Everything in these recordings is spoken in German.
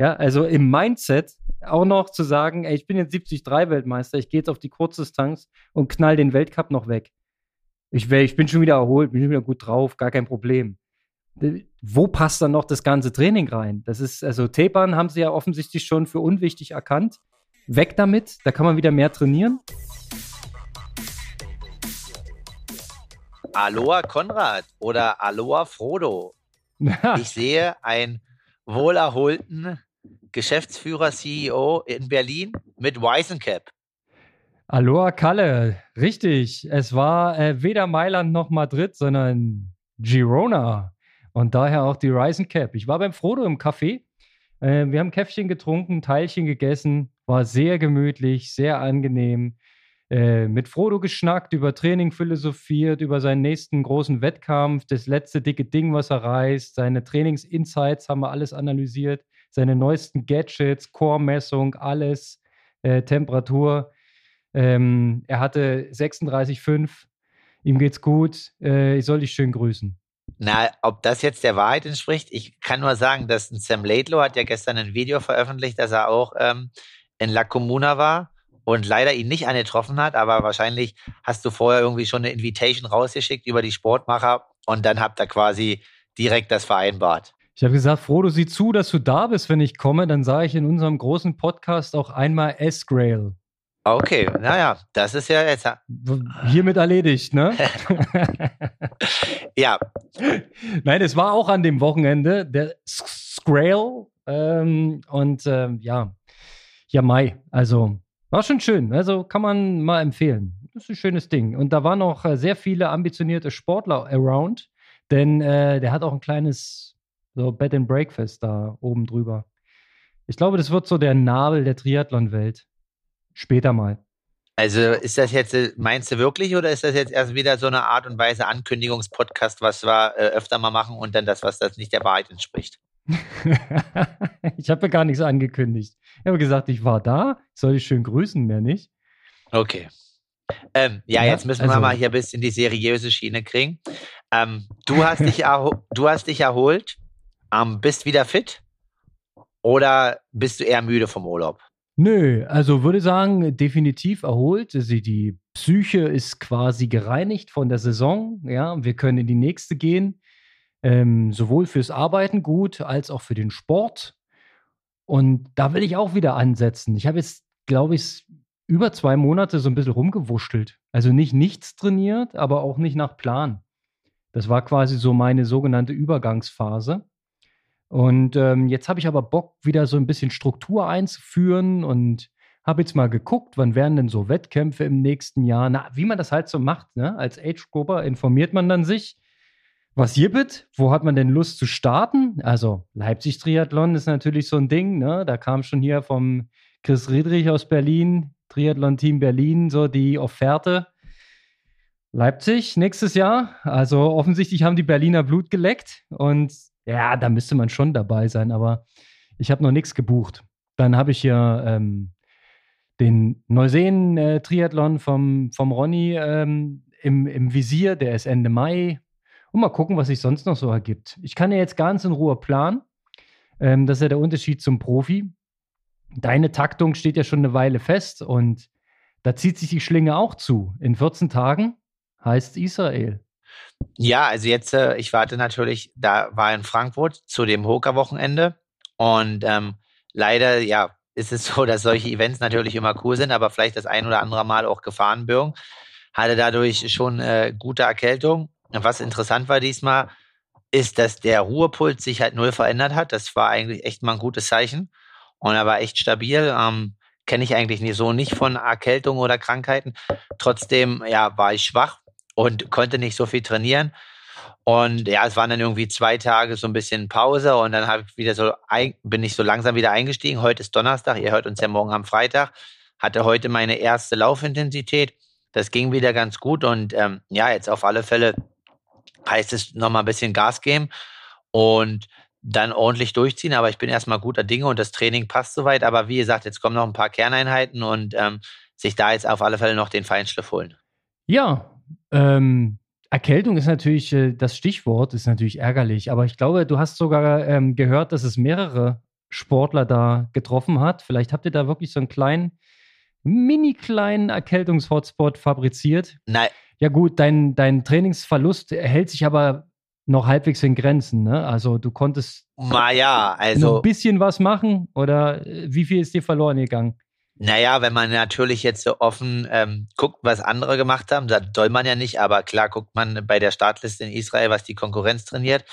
Ja, also im Mindset auch noch zu sagen, ey, ich bin jetzt 73 Weltmeister, ich gehe jetzt auf die Kurzdistanz und knall den Weltcup noch weg. Ich, wär, ich bin schon wieder erholt, bin schon wieder gut drauf, gar kein Problem. Wo passt dann noch das ganze Training rein? Das ist, also Tapern haben sie ja offensichtlich schon für unwichtig erkannt. Weg damit, da kann man wieder mehr trainieren. Aloha Konrad oder Aloha Frodo. Ich sehe einen wohlerholten Geschäftsführer, CEO in Berlin mit Weisencap. Aloha Kalle, richtig. Es war äh, weder Mailand noch Madrid, sondern Girona. Und daher auch die Ryzen Cap. Ich war beim Frodo im Café. Äh, wir haben Käffchen getrunken, Teilchen gegessen. War sehr gemütlich, sehr angenehm. Äh, mit Frodo geschnackt, über Training philosophiert, über seinen nächsten großen Wettkampf, das letzte dicke Ding, was er reißt, seine Trainingsinsights haben wir alles analysiert, seine neuesten Gadgets, Core-Messung, alles, äh, Temperatur. Ähm, er hatte 36,5. Ihm geht's gut. Äh, ich soll dich schön grüßen. Na, ob das jetzt der Wahrheit entspricht, ich kann nur sagen, dass Sam Laidlow hat ja gestern ein Video veröffentlicht, dass er auch ähm, in La Comuna war und leider ihn nicht angetroffen hat, aber wahrscheinlich hast du vorher irgendwie schon eine Invitation rausgeschickt über die Sportmacher und dann habt ihr quasi direkt das vereinbart. Ich habe gesagt, Frodo, sieh zu, dass du da bist, wenn ich komme. Dann sage ich in unserem großen Podcast auch einmal S-Grail. Okay, naja, das ist ja jetzt. Hiermit erledigt, ne? ja. Nein, es war auch an dem Wochenende der Sgrail ähm, und ähm, ja, ja, Mai. Also war schon schön. Also kann man mal empfehlen. Das ist ein schönes Ding. Und da waren noch äh, sehr viele ambitionierte Sportler around, denn äh, der hat auch ein kleines so Bed and Breakfast da oben drüber. Ich glaube, das wird so der Nabel der Triathlon-Welt. Später mal. Also ist das jetzt, äh, meinst du wirklich, oder ist das jetzt erst wieder so eine Art und Weise Ankündigungspodcast, was wir äh, öfter mal machen und dann das, was das nicht der Wahrheit entspricht? ich habe ja gar nichts angekündigt. Ich habe gesagt, ich war da, soll ich schön grüßen, mehr nicht. Okay. Ähm, ja, ja, jetzt müssen wir also, mal hier bis in die seriöse Schiene kriegen. Ähm, du, hast dich du hast dich erholt, ähm, bist wieder fit oder bist du eher müde vom Urlaub? Nö, also würde sagen, definitiv erholt. Die Psyche ist quasi gereinigt von der Saison. Ja, wir können in die nächste gehen. Ähm, sowohl fürs Arbeiten gut als auch für den Sport. Und da will ich auch wieder ansetzen. Ich habe jetzt, glaube ich, über zwei Monate so ein bisschen rumgewurschtelt. Also nicht nichts trainiert, aber auch nicht nach Plan. Das war quasi so meine sogenannte Übergangsphase. Und ähm, jetzt habe ich aber Bock, wieder so ein bisschen Struktur einzuführen und habe jetzt mal geguckt, wann wären denn so Wettkämpfe im nächsten Jahr. Na, wie man das halt so macht, ne? Als Age-Grupper informiert man dann sich, was hier wird, wo hat man denn Lust zu starten? Also Leipzig-Triathlon ist natürlich so ein Ding, ne? Da kam schon hier vom Chris Riedrich aus Berlin, Triathlon-Team Berlin, so die Offerte. Leipzig nächstes Jahr. Also offensichtlich haben die Berliner Blut geleckt und ja, da müsste man schon dabei sein, aber ich habe noch nichts gebucht. Dann habe ich hier ähm, den Neuseen-Triathlon vom, vom Ronny ähm, im, im Visier, der ist Ende Mai. Und mal gucken, was sich sonst noch so ergibt. Ich kann ja jetzt ganz in Ruhe planen. Ähm, das ist ja der Unterschied zum Profi. Deine Taktung steht ja schon eine Weile fest und da zieht sich die Schlinge auch zu. In 14 Tagen heißt Israel. Ja, also jetzt, äh, ich warte natürlich, da war in Frankfurt zu dem Hoka-Wochenende und ähm, leider, ja, ist es so, dass solche Events natürlich immer cool sind, aber vielleicht das ein oder andere Mal auch Gefahren birgen. Hatte dadurch schon äh, gute Erkältung. Was interessant war diesmal, ist, dass der Ruhepuls sich halt null verändert hat. Das war eigentlich echt mal ein gutes Zeichen. Und er war echt stabil. Ähm, Kenne ich eigentlich nicht so nicht von Erkältung oder Krankheiten. Trotzdem, ja, war ich schwach, und konnte nicht so viel trainieren. Und ja, es waren dann irgendwie zwei Tage so ein bisschen Pause und dann habe ich wieder so bin ich so langsam wieder eingestiegen. Heute ist Donnerstag, ihr hört uns ja morgen am Freitag. Hatte heute meine erste Laufintensität. Das ging wieder ganz gut und ähm, ja, jetzt auf alle Fälle heißt es nochmal ein bisschen Gas geben und dann ordentlich durchziehen. Aber ich bin erstmal guter Dinge und das Training passt soweit. Aber wie gesagt, jetzt kommen noch ein paar Kerneinheiten und ähm, sich da jetzt auf alle Fälle noch den Feinschliff holen. Ja, ähm, Erkältung ist natürlich äh, das Stichwort, ist natürlich ärgerlich, aber ich glaube, du hast sogar ähm, gehört, dass es mehrere Sportler da getroffen hat. Vielleicht habt ihr da wirklich so einen kleinen, mini kleinen Erkältungshotspot fabriziert. Nein. Ja gut, dein, dein Trainingsverlust hält sich aber noch halbwegs in Grenzen. Ne? Also du konntest Ma ja, also ein bisschen was machen oder äh, wie viel ist dir verloren gegangen? Naja, wenn man natürlich jetzt so offen ähm, guckt, was andere gemacht haben, das soll man ja nicht, aber klar guckt man bei der Startliste in Israel, was die Konkurrenz trainiert.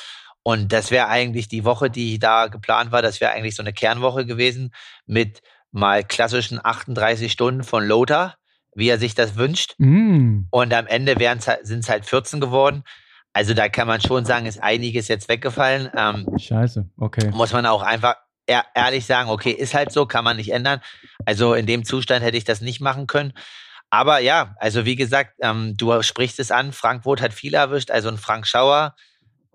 Und das wäre eigentlich die Woche, die da geplant war, das wäre eigentlich so eine Kernwoche gewesen mit mal klassischen 38 Stunden von Lothar, wie er sich das wünscht. Mm. Und am Ende sind es halt 14 geworden. Also da kann man schon sagen, ist einiges jetzt weggefallen. Ähm, Scheiße, okay. Muss man auch einfach ehrlich sagen, okay, ist halt so, kann man nicht ändern. Also in dem Zustand hätte ich das nicht machen können. Aber ja, also wie gesagt, ähm, du sprichst es an, Frankfurt hat viel erwischt, also ein Frank Schauer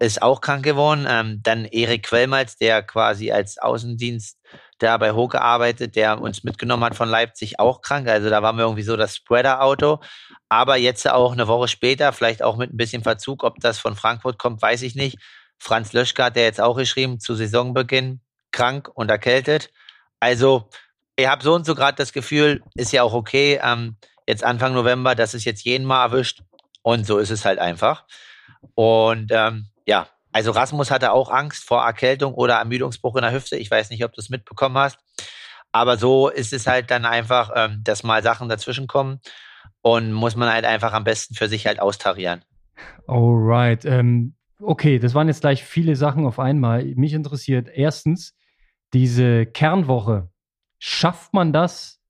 ist auch krank geworden. Ähm, dann Erik Quellmalz, der quasi als Außendienst da bei Hoke arbeitet, der uns mitgenommen hat von Leipzig, auch krank. Also da waren wir irgendwie so das Spreader-Auto. Aber jetzt auch eine Woche später, vielleicht auch mit ein bisschen Verzug, ob das von Frankfurt kommt, weiß ich nicht. Franz Löschka hat der jetzt auch geschrieben, zu Saisonbeginn krank und erkältet. Also, ich habe so und so gerade das Gefühl, ist ja auch okay, ähm, jetzt Anfang November, dass es jetzt jeden Mal erwischt. Und so ist es halt einfach. Und ähm, ja, also Rasmus hatte auch Angst vor Erkältung oder Ermüdungsbruch in der Hüfte. Ich weiß nicht, ob du es mitbekommen hast. Aber so ist es halt dann einfach, ähm, dass mal Sachen dazwischen kommen und muss man halt einfach am besten für sich halt austarieren. Alright. Ähm, okay, das waren jetzt gleich viele Sachen auf einmal. Mich interessiert erstens, diese Kernwoche, schafft man das,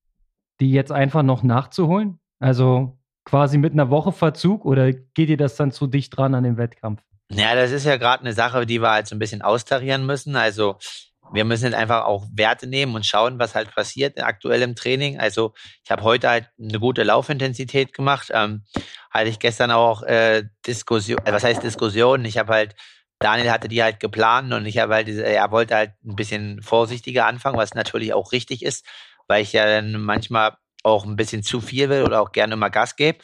die jetzt einfach noch nachzuholen? Also quasi mit einer Woche Verzug oder geht ihr das dann zu dicht dran an den Wettkampf? Ja, das ist ja gerade eine Sache, die wir halt so ein bisschen austarieren müssen. Also wir müssen jetzt einfach auch Werte nehmen und schauen, was halt passiert aktuell im Training. Also ich habe heute halt eine gute Laufintensität gemacht. Ähm, hatte ich gestern auch äh, Diskussion, äh, was heißt Diskussion? Ich habe halt Daniel hatte die halt geplant und ich habe halt, er wollte halt ein bisschen vorsichtiger anfangen, was natürlich auch richtig ist, weil ich ja dann manchmal auch ein bisschen zu viel will oder auch gerne mal Gas gebe.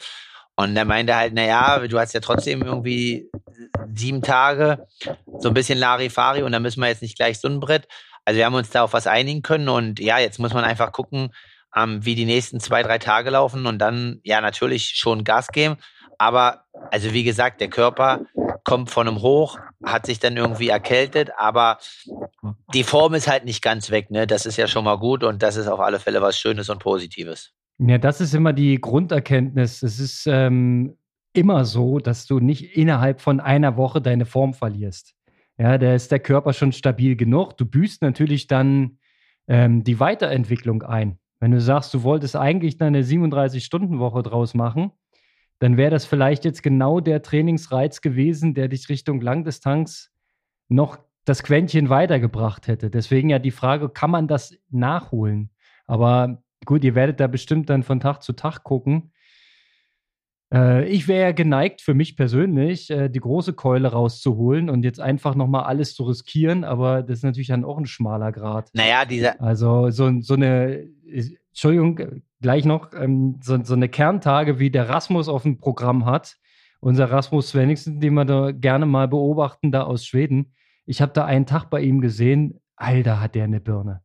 Und er meinte halt, naja, du hast ja trotzdem irgendwie sieben Tage, so ein bisschen Larifari und da müssen wir jetzt nicht gleich so ein Brett. Also wir haben uns da auf was einigen können und ja, jetzt muss man einfach gucken, ähm, wie die nächsten zwei, drei Tage laufen und dann ja natürlich schon Gas geben. Aber also wie gesagt, der Körper kommt von einem Hoch, hat sich dann irgendwie erkältet, aber die Form ist halt nicht ganz weg, ne? Das ist ja schon mal gut und das ist auf alle Fälle was Schönes und Positives. Ja, das ist immer die Grunderkenntnis. Es ist ähm, immer so, dass du nicht innerhalb von einer Woche deine Form verlierst. Ja, da ist der Körper schon stabil genug. Du büßt natürlich dann ähm, die Weiterentwicklung ein. Wenn du sagst, du wolltest eigentlich eine 37-Stunden-Woche draus machen, dann wäre das vielleicht jetzt genau der Trainingsreiz gewesen, der dich Richtung Langdistanz noch das Quäntchen weitergebracht hätte. Deswegen ja die Frage, kann man das nachholen? Aber gut, ihr werdet da bestimmt dann von Tag zu Tag gucken. Äh, ich wäre geneigt, für mich persönlich, äh, die große Keule rauszuholen und jetzt einfach nochmal alles zu riskieren, aber das ist natürlich dann auch ein schmaler Grad. Naja, diese. Also so, so eine, Entschuldigung, gleich noch, ähm, so, so eine Kerntage wie der Rasmus auf dem Programm hat. Unser Rasmus Svenningsen, den wir da gerne mal beobachten, da aus Schweden. Ich habe da einen Tag bei ihm gesehen. Alter, hat der eine Birne.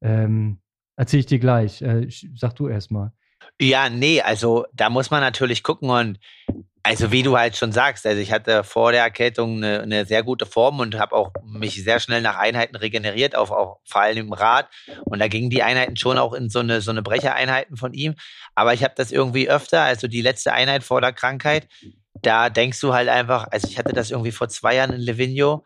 Ähm, Erzähl ich dir gleich. Äh, sag du erst mal. Ja, nee, also da muss man natürlich gucken und also wie du halt schon sagst, also ich hatte vor der Erkältung eine, eine sehr gute Form und habe auch mich sehr schnell nach Einheiten regeneriert, auf, auch vor allem im Rad. Und da gingen die Einheiten schon auch in so eine so eine Brechereinheiten von ihm. Aber ich habe das irgendwie öfter, also die letzte Einheit vor der Krankheit, da denkst du halt einfach, also ich hatte das irgendwie vor zwei Jahren in Livigno,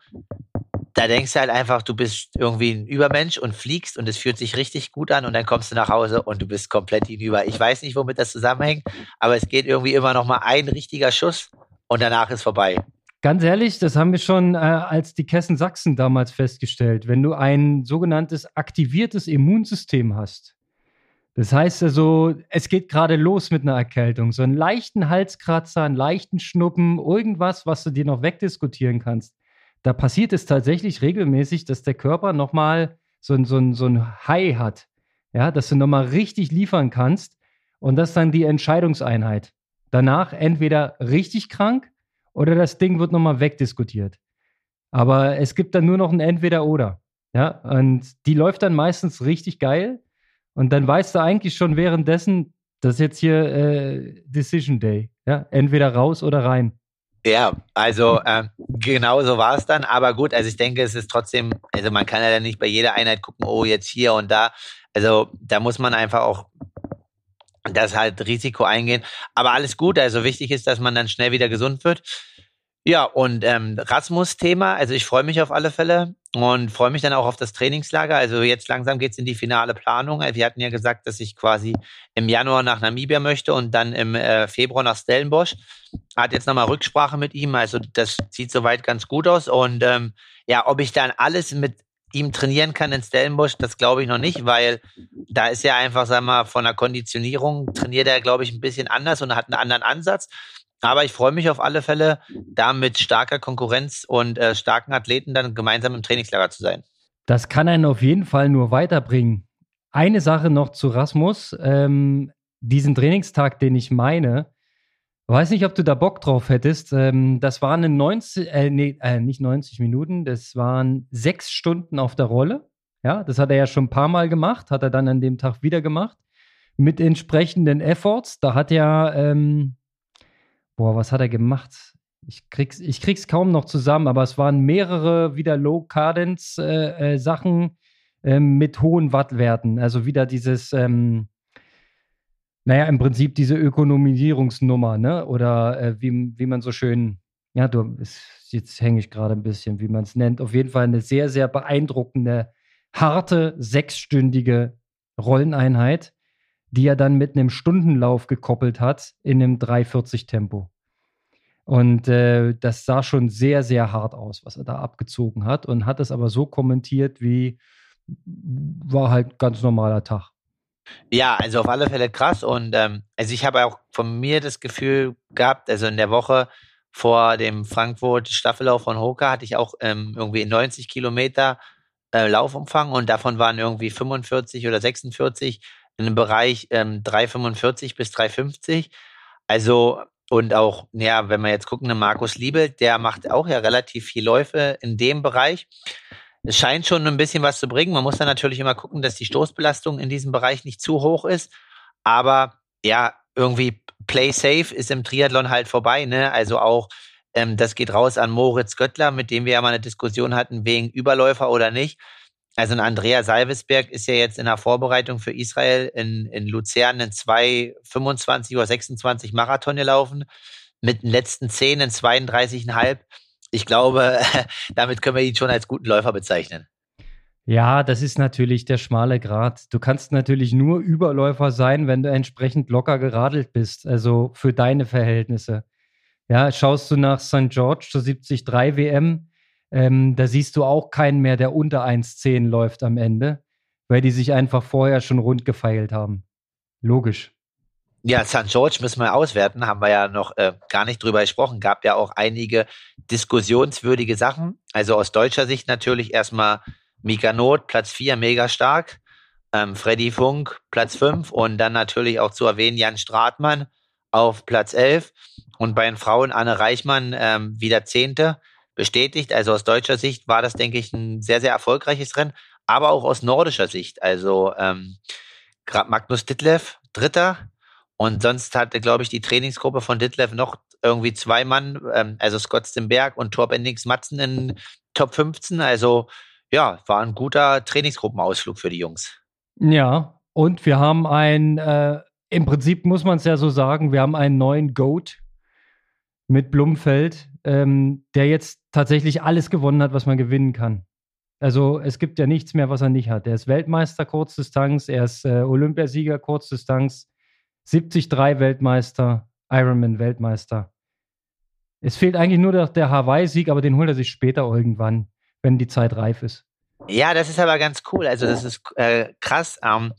da denkst du halt einfach, du bist irgendwie ein Übermensch und fliegst und es fühlt sich richtig gut an und dann kommst du nach Hause und du bist komplett hinüber. Ich weiß nicht, womit das zusammenhängt, aber es geht irgendwie immer noch mal ein richtiger Schuss und danach ist vorbei. Ganz ehrlich, das haben wir schon äh, als die Kessen Sachsen damals festgestellt. Wenn du ein sogenanntes aktiviertes Immunsystem hast, das heißt also, es geht gerade los mit einer Erkältung, so einen leichten Halskratzer, einen leichten Schnuppen, irgendwas, was du dir noch wegdiskutieren kannst da passiert es tatsächlich regelmäßig, dass der Körper nochmal so, ein, so, so ein High hat. Ja, dass du nochmal richtig liefern kannst. Und das ist dann die Entscheidungseinheit. Danach entweder richtig krank oder das Ding wird nochmal wegdiskutiert. Aber es gibt dann nur noch ein Entweder-Oder. Ja, und die läuft dann meistens richtig geil. Und dann weißt du eigentlich schon währenddessen, das ist jetzt hier äh, Decision Day. Ja, entweder raus oder rein. Ja, also äh, genau so war es dann. Aber gut, also ich denke, es ist trotzdem, also man kann ja dann nicht bei jeder Einheit gucken, oh, jetzt hier und da. Also da muss man einfach auch das halt Risiko eingehen. Aber alles gut. Also wichtig ist, dass man dann schnell wieder gesund wird. Ja, und ähm, Rasmus-Thema, also ich freue mich auf alle Fälle und freue mich dann auch auf das Trainingslager. Also jetzt langsam geht's in die finale Planung. Wir hatten ja gesagt, dass ich quasi im Januar nach Namibia möchte und dann im äh, Februar nach Stellenbosch. Hat jetzt nochmal Rücksprache mit ihm, also das sieht soweit ganz gut aus. Und ähm, ja, ob ich dann alles mit ihm trainieren kann in Stellenbosch, das glaube ich noch nicht, weil da ist ja einfach, sag mal, von der Konditionierung trainiert er, glaube ich, ein bisschen anders und hat einen anderen Ansatz. Aber ich freue mich auf alle Fälle, da mit starker Konkurrenz und äh, starken Athleten dann gemeinsam im Trainingslager zu sein. Das kann einen auf jeden Fall nur weiterbringen. Eine Sache noch zu Rasmus. Ähm, diesen Trainingstag, den ich meine, weiß nicht, ob du da Bock drauf hättest. Ähm, das waren 90, äh, nee, äh, nicht 90 Minuten, das waren sechs Stunden auf der Rolle. Ja, das hat er ja schon ein paar Mal gemacht, hat er dann an dem Tag wieder gemacht. Mit entsprechenden Efforts. Da hat er ähm, boah, was hat er gemacht? Ich krieg's, ich krieg's kaum noch zusammen, aber es waren mehrere wieder Low-Cadence-Sachen äh, äh, mit hohen Wattwerten. Also wieder dieses, ähm, naja, im Prinzip diese Ökonomisierungsnummer, ne? Oder äh, wie, wie man so schön, ja, du, jetzt hänge ich gerade ein bisschen, wie man es nennt. Auf jeden Fall eine sehr, sehr beeindruckende, harte, sechsstündige Rolleneinheit die er dann mit einem Stundenlauf gekoppelt hat in einem 340 Tempo. Und äh, das sah schon sehr, sehr hart aus, was er da abgezogen hat und hat es aber so kommentiert, wie war halt ganz normaler Tag. Ja, also auf alle Fälle krass. Und ähm, also ich habe auch von mir das Gefühl gehabt, also in der Woche vor dem Frankfurt Staffellauf von Hoka hatte ich auch ähm, irgendwie 90 Kilometer äh, Laufumfang und davon waren irgendwie 45 oder 46 in dem Bereich ähm, 3,45 bis 3,50. Also, und auch, ja, wenn wir jetzt gucken, Markus Liebel, der macht auch ja relativ viel Läufe in dem Bereich. Es scheint schon ein bisschen was zu bringen. Man muss dann natürlich immer gucken, dass die Stoßbelastung in diesem Bereich nicht zu hoch ist. Aber ja, irgendwie Play Safe ist im Triathlon halt vorbei. Ne? Also auch, ähm, das geht raus an Moritz Göttler, mit dem wir ja mal eine Diskussion hatten, wegen Überläufer oder nicht. Also ein Andrea Salvesberg ist ja jetzt in der Vorbereitung für Israel in, in Luzern in 2,25 oder 26 Marathon gelaufen, mit den letzten 10 in 32,5. Ich glaube, damit können wir ihn schon als guten Läufer bezeichnen. Ja, das ist natürlich der schmale Grat. Du kannst natürlich nur Überläufer sein, wenn du entsprechend locker geradelt bist, also für deine Verhältnisse. Ja, schaust du nach St. George zur 73 WM, ähm, da siehst du auch keinen mehr, der unter 1,10 läuft am Ende, weil die sich einfach vorher schon rund gefeilt haben. Logisch. Ja, St. George müssen wir auswerten, haben wir ja noch äh, gar nicht drüber gesprochen. Gab ja auch einige diskussionswürdige Sachen. Also aus deutscher Sicht natürlich erstmal Mika Not, Platz 4, mega stark. Ähm, Freddy Funk, Platz 5 und dann natürlich auch zu erwähnen Jan Stratmann auf Platz 11 und bei den Frauen Anne Reichmann ähm, wieder Zehnte bestätigt. Also aus deutscher Sicht war das, denke ich, ein sehr, sehr erfolgreiches Rennen, aber auch aus nordischer Sicht. Also ähm, Magnus Ditlev, Dritter. Und sonst hatte, glaube ich, die Trainingsgruppe von Ditlev noch irgendwie zwei Mann, ähm, also Scott Stimberg und Torben Nix Matzen in Top 15. Also ja, war ein guter Trainingsgruppenausflug für die Jungs. Ja, und wir haben ein, äh, im Prinzip muss man es ja so sagen, wir haben einen neuen Goat mit Blumfeld, ähm, der jetzt tatsächlich alles gewonnen hat, was man gewinnen kann. Also es gibt ja nichts mehr, was er nicht hat. Er ist Weltmeister Kurzdistanz, er ist äh, Olympiasieger Kurzdistanz, 73 Weltmeister, Ironman Weltmeister. Es fehlt eigentlich nur der, der Hawaii-Sieg, aber den holt er sich später irgendwann, wenn die Zeit reif ist. Ja, das ist aber ganz cool. Also das ist äh, krass, ähm,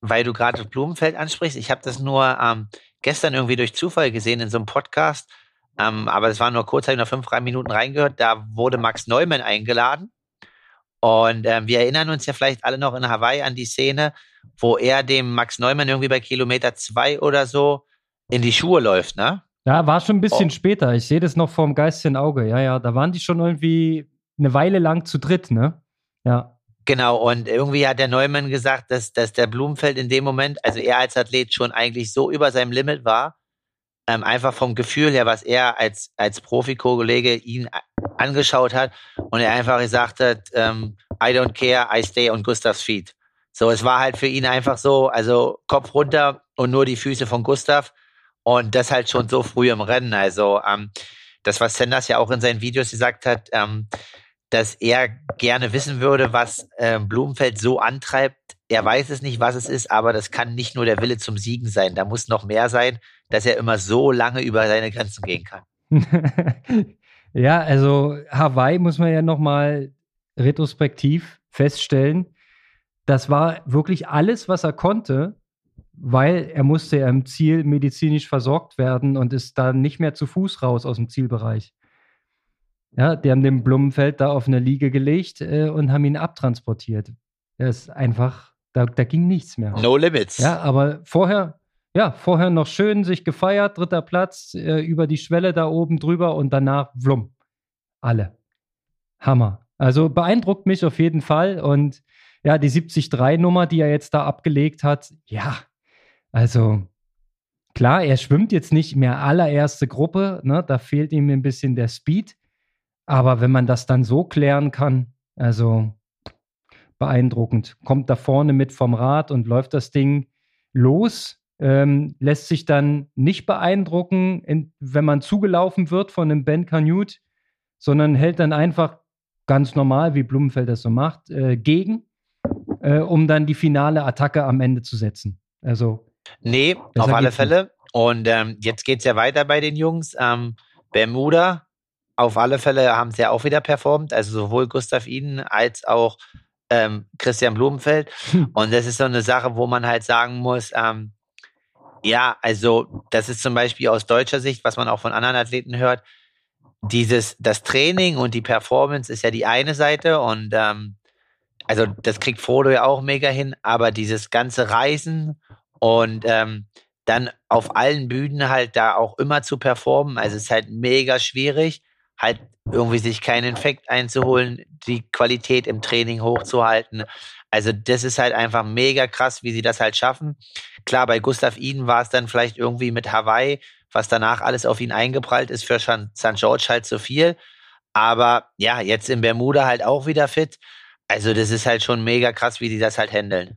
weil du gerade Blumenfeld ansprichst. Ich habe das nur ähm, gestern irgendwie durch Zufall gesehen in so einem Podcast ähm, aber es war nur kurz, habe ich noch fünf, drei Minuten reingehört. Da wurde Max Neumann eingeladen. Und ähm, wir erinnern uns ja vielleicht alle noch in Hawaii an die Szene, wo er dem Max Neumann irgendwie bei Kilometer zwei oder so in die Schuhe läuft, ne? Ja, war schon ein bisschen oh. später. Ich sehe das noch vorm geistigen Auge. Ja, ja, da waren die schon irgendwie eine Weile lang zu dritt, ne? Ja. Genau, und irgendwie hat der Neumann gesagt, dass, dass der Blumenfeld in dem Moment, also er als Athlet schon eigentlich so über seinem Limit war, ähm, einfach vom Gefühl her, was er als, als Profi-Kollege ihn angeschaut hat und er einfach gesagt hat, ähm, I don't care, I stay on Gustavs feet. So, es war halt für ihn einfach so, also Kopf runter und nur die Füße von Gustav und das halt schon so früh im Rennen. Also ähm, das, was Sanders ja auch in seinen Videos gesagt hat, ähm, dass er gerne wissen würde, was äh, Blumenfeld so antreibt. Er weiß es nicht, was es ist, aber das kann nicht nur der Wille zum Siegen sein. Da muss noch mehr sein, dass er immer so lange über seine Grenzen gehen kann. ja, also Hawaii muss man ja noch mal retrospektiv feststellen. Das war wirklich alles, was er konnte, weil er musste ja im Ziel medizinisch versorgt werden und ist dann nicht mehr zu Fuß raus aus dem Zielbereich. Ja, die haben den Blumenfeld da auf eine Liege gelegt äh, und haben ihn abtransportiert. Er ist einfach, da, da ging nichts mehr. No limits. Ja, aber vorher, ja, vorher noch schön sich gefeiert, dritter Platz, äh, über die Schwelle da oben drüber und danach Wlumm. Alle. Hammer. Also beeindruckt mich auf jeden Fall. Und ja, die 73-Nummer, die er jetzt da abgelegt hat, ja, also klar, er schwimmt jetzt nicht mehr allererste Gruppe, ne? da fehlt ihm ein bisschen der Speed. Aber wenn man das dann so klären kann, also beeindruckend. Kommt da vorne mit vom Rad und läuft das Ding los, ähm, lässt sich dann nicht beeindrucken, in, wenn man zugelaufen wird von einem Ben Canute, sondern hält dann einfach ganz normal, wie Blumenfeld das so macht, äh, gegen, äh, um dann die finale Attacke am Ende zu setzen. Also. Nee, auf alle Fälle. Und ähm, jetzt geht es ja weiter bei den Jungs. Ähm, Bermuda auf alle Fälle haben sie ja auch wieder performt, also sowohl Gustav Iden als auch ähm, Christian Blumenfeld. Hm. Und das ist so eine Sache, wo man halt sagen muss, ähm, ja, also das ist zum Beispiel aus deutscher Sicht, was man auch von anderen Athleten hört, dieses, das Training und die Performance ist ja die eine Seite und ähm, also das kriegt Frodo ja auch mega hin, aber dieses ganze Reisen und ähm, dann auf allen Bühnen halt da auch immer zu performen, also es ist halt mega schwierig halt irgendwie sich keinen Infekt einzuholen, die Qualität im Training hochzuhalten. Also das ist halt einfach mega krass, wie sie das halt schaffen. Klar, bei Gustav Iden war es dann vielleicht irgendwie mit Hawaii, was danach alles auf ihn eingeprallt ist, für St. George halt zu viel. Aber ja, jetzt in Bermuda halt auch wieder fit. Also das ist halt schon mega krass, wie die das halt handeln.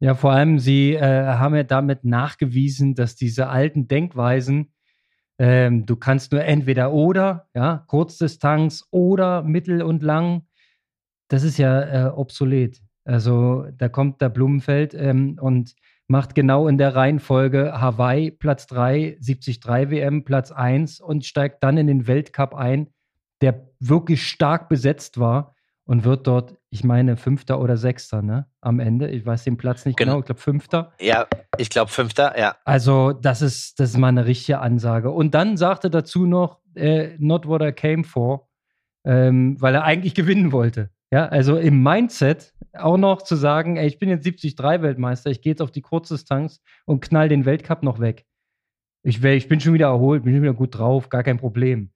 Ja, vor allem, sie äh, haben ja damit nachgewiesen, dass diese alten Denkweisen, ähm, du kannst nur entweder oder, ja, Kurzdistanz oder mittel und lang. Das ist ja äh, obsolet. Also da kommt der Blumenfeld ähm, und macht genau in der Reihenfolge Hawaii Platz 3, 73 WM Platz 1 und steigt dann in den Weltcup ein, der wirklich stark besetzt war und wird dort, ich meine, Fünfter oder Sechster, ne? Am Ende. Ich weiß den Platz nicht genau, genau ich glaube Fünfter. Ja, ich glaube Fünfter, ja. Also, das ist, das ist mal eine richtige Ansage. Und dann sagte dazu noch, äh, not what I came for, ähm, weil er eigentlich gewinnen wollte. Ja, also im Mindset auch noch zu sagen, ey, ich bin jetzt 73-Weltmeister, ich gehe jetzt auf die Kurzdistanz und knall den Weltcup noch weg. Ich, ich bin schon wieder erholt, bin schon wieder gut drauf, gar kein Problem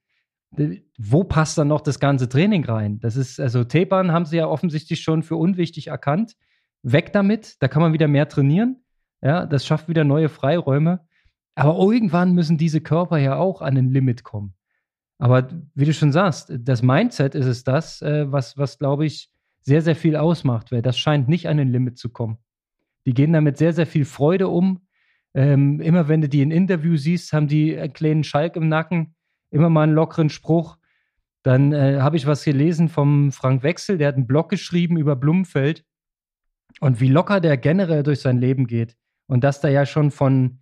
wo passt dann noch das ganze Training rein? Das ist, also Tapern haben sie ja offensichtlich schon für unwichtig erkannt. Weg damit, da kann man wieder mehr trainieren. Ja, das schafft wieder neue Freiräume. Aber irgendwann müssen diese Körper ja auch an ein Limit kommen. Aber wie du schon sagst, das Mindset ist es das, äh, was, was glaube ich, sehr, sehr viel ausmacht, weil das scheint nicht an ein Limit zu kommen. Die gehen damit sehr, sehr viel Freude um. Ähm, immer wenn du die in Interview siehst, haben die einen kleinen Schalk im Nacken immer mal einen lockeren Spruch. Dann äh, habe ich was gelesen vom Frank Wechsel, der hat einen Blog geschrieben über Blumenfeld und wie locker der generell durch sein Leben geht. Und dass da ja schon von,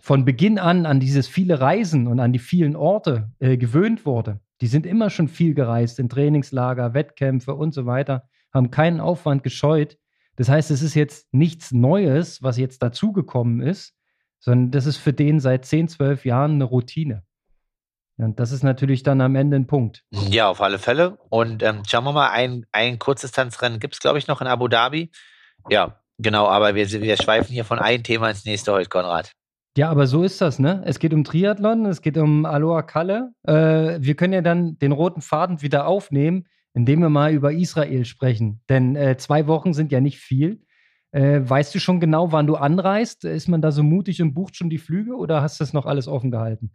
von Beginn an an dieses viele Reisen und an die vielen Orte äh, gewöhnt wurde. Die sind immer schon viel gereist in Trainingslager, Wettkämpfe und so weiter, haben keinen Aufwand gescheut. Das heißt, es ist jetzt nichts Neues, was jetzt dazugekommen ist, sondern das ist für den seit 10, 12 Jahren eine Routine. Und das ist natürlich dann am Ende ein Punkt. Ja, auf alle Fälle. Und ähm, schauen wir mal, ein, ein Kurzdistanzrennen gibt es, glaube ich, noch in Abu Dhabi. Ja, genau, aber wir, wir schweifen hier von einem Thema ins nächste heute, Konrad. Ja, aber so ist das, ne? Es geht um Triathlon, es geht um Aloha Kalle. Äh, wir können ja dann den roten Faden wieder aufnehmen. indem wir mal über Israel sprechen. Denn äh, zwei Wochen sind ja nicht viel. Äh, weißt du schon genau, wann du anreist? Ist man da so mutig und bucht schon die Flüge oder hast du das noch alles offen gehalten?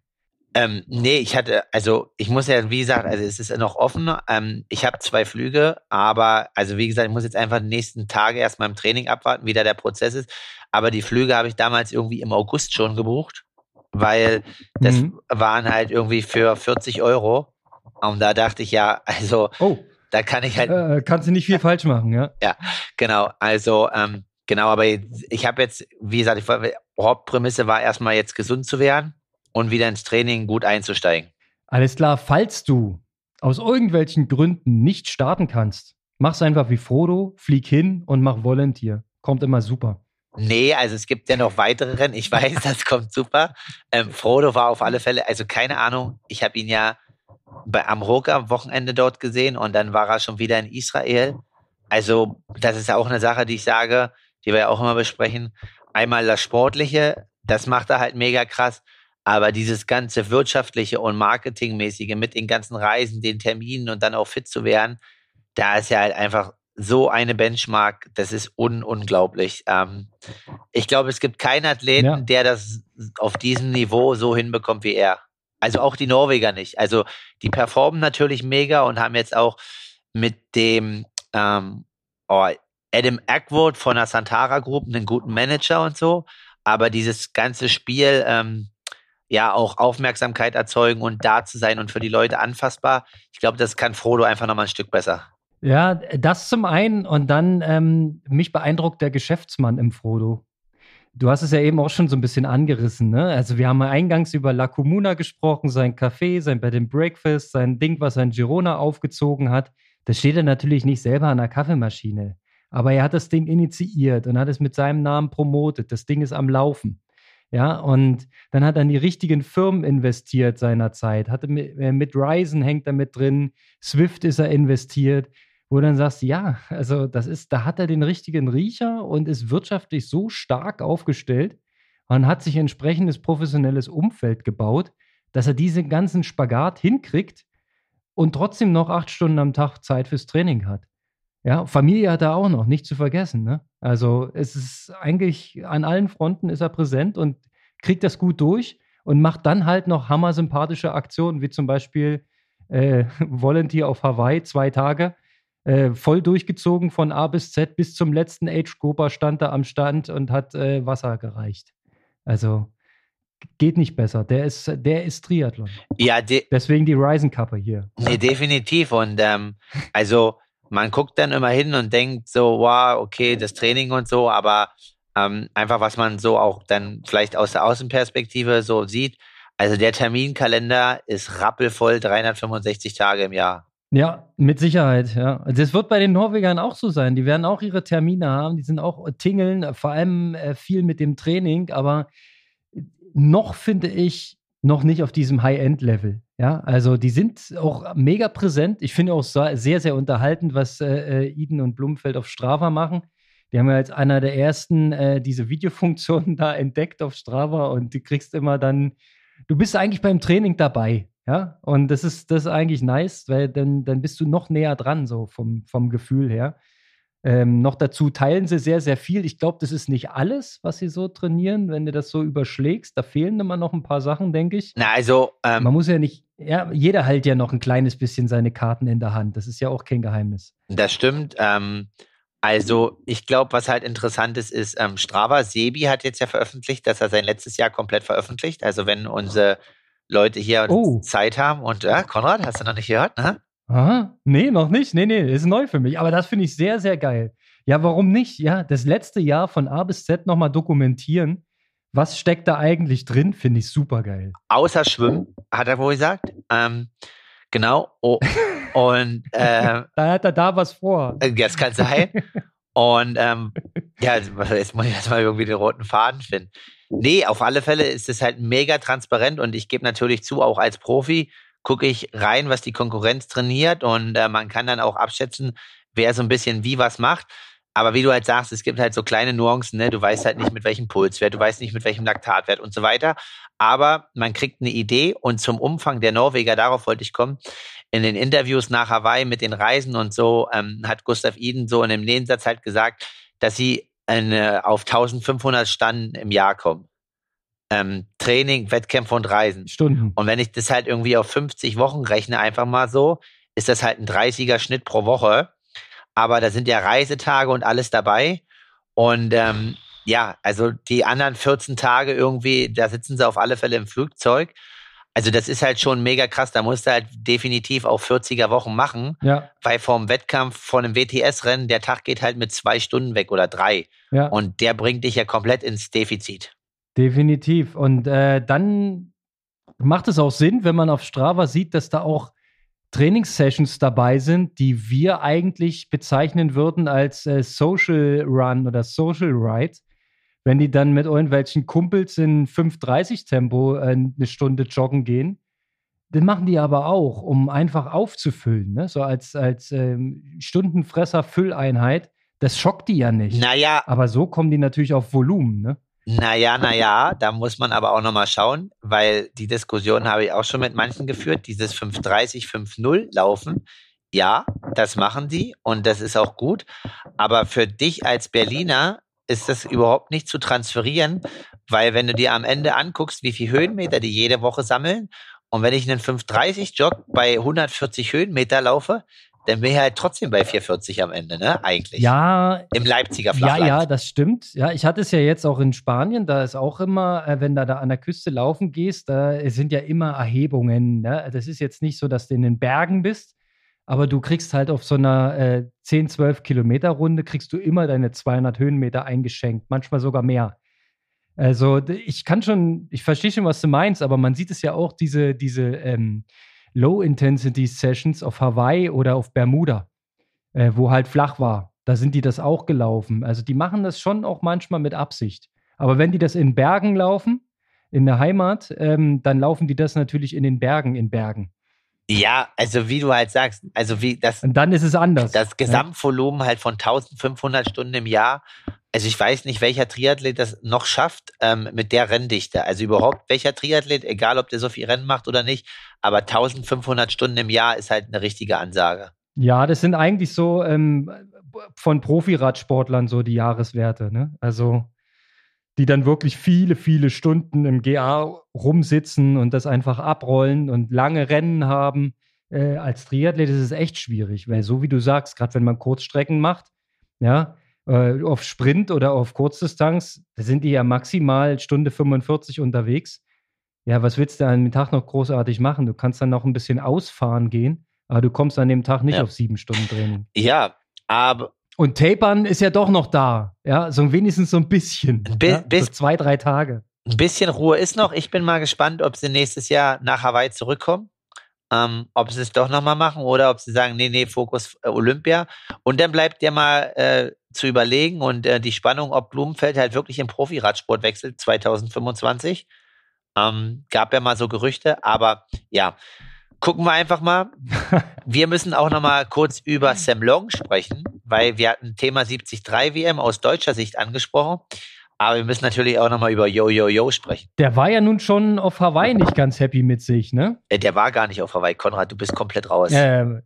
Ähm, nee, ich hatte, also ich muss ja, wie gesagt, also es ist noch offen. Ähm, ich habe zwei Flüge, aber also wie gesagt, ich muss jetzt einfach die nächsten Tage erstmal im Training abwarten, wie da der Prozess ist. Aber die Flüge habe ich damals irgendwie im August schon gebucht, weil das mhm. waren halt irgendwie für 40 Euro. Und da dachte ich ja, also oh. da kann ich halt. Äh, kannst du nicht viel falsch machen, ja? Ja, genau. Also ähm, genau, aber ich habe jetzt, wie gesagt, war, Hauptprämisse war erstmal jetzt gesund zu werden und wieder ins Training gut einzusteigen. Alles klar, falls du aus irgendwelchen Gründen nicht starten kannst, mach's einfach wie Frodo, flieg hin und mach Volunteer. Kommt immer super. Nee, also es gibt ja noch weitere Rennen. Ich weiß, das kommt super. Ähm, Frodo war auf alle Fälle, also keine Ahnung, ich habe ihn ja bei Amroka am Wochenende dort gesehen und dann war er schon wieder in Israel. Also das ist ja auch eine Sache, die ich sage, die wir ja auch immer besprechen. Einmal das Sportliche, das macht er halt mega krass. Aber dieses ganze wirtschaftliche und marketingmäßige mit den ganzen Reisen, den Terminen und dann auch fit zu werden, da ist ja halt einfach so eine Benchmark, das ist un unglaublich. Ähm, ich glaube, es gibt keinen Athleten, ja. der das auf diesem Niveau so hinbekommt wie er. Also auch die Norweger nicht. Also die performen natürlich mega und haben jetzt auch mit dem ähm, oh, Adam Ackwood von der Santara Group einen guten Manager und so. Aber dieses ganze Spiel, ähm, ja auch Aufmerksamkeit erzeugen und da zu sein und für die Leute anfassbar. Ich glaube, das kann Frodo einfach nochmal ein Stück besser. Ja, das zum einen und dann ähm, mich beeindruckt der Geschäftsmann im Frodo. Du hast es ja eben auch schon so ein bisschen angerissen, ne? Also wir haben eingangs über La Comuna gesprochen, sein Café, sein Bed and Breakfast, sein Ding, was er in Girona aufgezogen hat. Das steht er natürlich nicht selber an der Kaffeemaschine. Aber er hat das Ding initiiert und hat es mit seinem Namen promotet. Das Ding ist am Laufen. Ja, und dann hat er in die richtigen Firmen investiert seinerzeit. Hatte mit, äh, mit Ryzen hängt er mit drin, Swift ist er investiert, wo du dann sagst, ja, also das ist, da hat er den richtigen Riecher und ist wirtschaftlich so stark aufgestellt und hat sich entsprechendes professionelles Umfeld gebaut, dass er diesen ganzen Spagat hinkriegt und trotzdem noch acht Stunden am Tag Zeit fürs Training hat. Ja, Familie hat er auch noch, nicht zu vergessen. Ne? Also es ist eigentlich an allen Fronten ist er präsent und kriegt das gut durch und macht dann halt noch hammersympathische Aktionen, wie zum Beispiel äh, Volunteer auf Hawaii, zwei Tage, äh, voll durchgezogen von A bis Z, bis zum letzten Age-Grupper stand er am Stand und hat äh, Wasser gereicht. Also geht nicht besser. Der ist, der ist Triathlon. Ja, deswegen die Ryzen Kappe hier. Nee, definitiv. Und ähm, also man guckt dann immer hin und denkt so, wow, okay, das Training und so, aber ähm, einfach, was man so auch dann vielleicht aus der Außenperspektive so sieht. Also der Terminkalender ist rappelvoll 365 Tage im Jahr. Ja, mit Sicherheit, ja. Das wird bei den Norwegern auch so sein. Die werden auch ihre Termine haben, die sind auch tingeln, vor allem äh, viel mit dem Training, aber noch finde ich noch nicht auf diesem High-End-Level. Ja, also die sind auch mega präsent. Ich finde auch sehr, sehr unterhaltend, was äh, äh, Iden und Blumfeld auf Strava machen. Die haben ja als einer der ersten äh, diese Videofunktionen da entdeckt auf Strava und du kriegst immer dann, du bist eigentlich beim Training dabei. Ja, und das ist, das ist eigentlich nice, weil dann, dann bist du noch näher dran, so vom, vom Gefühl her. Ähm, noch dazu teilen sie sehr, sehr viel. Ich glaube, das ist nicht alles, was sie so trainieren, wenn du das so überschlägst. Da fehlen immer noch ein paar Sachen, denke ich. Na, also. Ähm, Man muss ja nicht, ja, jeder hält ja noch ein kleines bisschen seine Karten in der Hand. Das ist ja auch kein Geheimnis. Das stimmt. Ähm, also, ich glaube, was halt interessant ist, ist, ähm, Strava Sebi hat jetzt ja veröffentlicht, dass er sein letztes Jahr komplett veröffentlicht. Also, wenn unsere Leute hier oh. Zeit haben und, äh, Konrad, hast du noch nicht gehört, ne? Aha. Nee, noch nicht. Nee, nee, ist neu für mich. Aber das finde ich sehr, sehr geil. Ja, warum nicht? Ja, das letzte Jahr von A bis Z nochmal dokumentieren. Was steckt da eigentlich drin? Finde ich super geil. Außer Schwimmen, hat er wohl gesagt. Ähm, genau. Oh, und äh, da hat er da was vor. Äh, das kann sein. Und ähm, ja, jetzt muss ich erstmal irgendwie den roten Faden finden. Nee, auf alle Fälle ist es halt mega transparent und ich gebe natürlich zu, auch als Profi, gucke ich rein, was die Konkurrenz trainiert und äh, man kann dann auch abschätzen, wer so ein bisschen wie was macht. Aber wie du halt sagst, es gibt halt so kleine Nuancen, ne? Du weißt halt nicht, mit welchem Pulswert, du weißt nicht, mit welchem Laktatwert und so weiter. Aber man kriegt eine Idee und zum Umfang der Norweger, darauf wollte ich kommen. in den Interviews nach Hawaii mit den Reisen und so ähm, hat Gustav Iden so in dem Nebensatz halt gesagt, dass sie eine, auf 1500 Stunden im Jahr kommen. Ähm, Training, Wettkämpfe und Reisen. Stunden. Und wenn ich das halt irgendwie auf 50 Wochen rechne, einfach mal so, ist das halt ein 30er Schnitt pro Woche. Aber da sind ja Reisetage und alles dabei. Und ähm, ja, also die anderen 14 Tage irgendwie, da sitzen sie auf alle Fälle im Flugzeug. Also das ist halt schon mega krass. Da musst du halt definitiv auch 40er Wochen machen, Ja, weil vom Wettkampf, von einem WTS-Rennen, der Tag geht halt mit zwei Stunden weg oder drei. ja. Und der bringt dich ja komplett ins Defizit. Definitiv. Und äh, dann macht es auch Sinn, wenn man auf Strava sieht, dass da auch Trainingssessions dabei sind, die wir eigentlich bezeichnen würden als äh, Social Run oder Social Ride. Wenn die dann mit irgendwelchen Kumpels in 5,30 Tempo äh, eine Stunde joggen gehen, das machen die aber auch, um einfach aufzufüllen, ne? so als, als ähm, Stundenfresser-Fülleinheit. Das schockt die ja nicht. Naja, Aber so kommen die natürlich auf Volumen. Ne? Naja, naja, da muss man aber auch nochmal schauen, weil die Diskussion habe ich auch schon mit manchen geführt, dieses 530, 5.0 laufen. Ja, das machen die und das ist auch gut. Aber für dich als Berliner ist das überhaupt nicht zu transferieren, weil wenn du dir am Ende anguckst, wie viel Höhenmeter die jede Woche sammeln und wenn ich einen 530 Jog bei 140 Höhenmeter laufe, dann bin ich halt trotzdem bei 440 am Ende, ne? Eigentlich. Ja, Im Leipziger Ja, Flachland. ja, das stimmt. Ja, ich hatte es ja jetzt auch in Spanien. Da ist auch immer, äh, wenn du da an der Küste laufen gehst, da sind ja immer Erhebungen. Ne? Das ist jetzt nicht so, dass du in den Bergen bist, aber du kriegst halt auf so einer äh, 10, 12 Kilometer Runde kriegst du immer deine 200 Höhenmeter eingeschenkt, manchmal sogar mehr. Also ich kann schon, ich verstehe schon, was du meinst, aber man sieht es ja auch, diese, diese ähm, Low-Intensity-Sessions auf Hawaii oder auf Bermuda äh, wo halt flach war. Da sind die das auch gelaufen. Also die machen das schon auch manchmal mit Absicht. Aber wenn die das in Bergen laufen, in der Heimat, ähm, dann laufen die das natürlich in den Bergen, in Bergen. Ja, also wie du halt sagst, also wie das, Und dann ist es anders. das Gesamtvolumen halt von 1500 Stunden im Jahr. Also ich weiß nicht, welcher Triathlet das noch schafft ähm, mit der Renndichte. Also überhaupt welcher Triathlet, egal ob der so viel Rennen macht oder nicht, aber 1500 Stunden im Jahr ist halt eine richtige Ansage. Ja, das sind eigentlich so ähm, von Profiradsportlern so die Jahreswerte. Ne? Also die dann wirklich viele, viele Stunden im GA rumsitzen und das einfach abrollen und lange Rennen haben. Äh, als Triathlet ist es echt schwierig, weil so wie du sagst, gerade wenn man Kurzstrecken macht, ja, äh, auf Sprint oder auf Kurzdistanz, da sind die ja maximal Stunde 45 unterwegs. Ja, was willst du an dem Tag noch großartig machen? Du kannst dann noch ein bisschen ausfahren gehen, aber du kommst an dem Tag nicht Ja. auf sieben Stunden Training. Ja, aber Und Tapern ist ja doch noch da. Ja, so wenigstens so ein bisschen. Bi- ja, bis- so zwei, drei Tage. ein bisschen Ruhe ist noch. Ich bin mal gespannt, ob sie nächstes Jahr nach Hawaii zurückkommen. Ähm, ob sie es doch nochmal machen oder ob sie sagen, nee, nee, Fokus äh, Olympia. Und dann bleibt ja mal äh, zu überlegen und äh, die Spannung, ob Blumenfeld halt wirklich im Profiradsport wechselt 2025. Ähm, gab ja mal so Gerüchte, aber ja, gucken wir einfach mal. Wir müssen auch noch mal kurz über Sam Long sprechen, weil wir hatten Thema 73 WM aus deutscher Sicht angesprochen. Aber wir müssen natürlich auch noch mal über Yo Yo Yo sprechen. Der war ja nun schon auf Hawaii nicht ganz happy mit sich, ne? Äh, Der war gar nicht auf Hawaii. Konrad, du bist komplett raus. Ähm,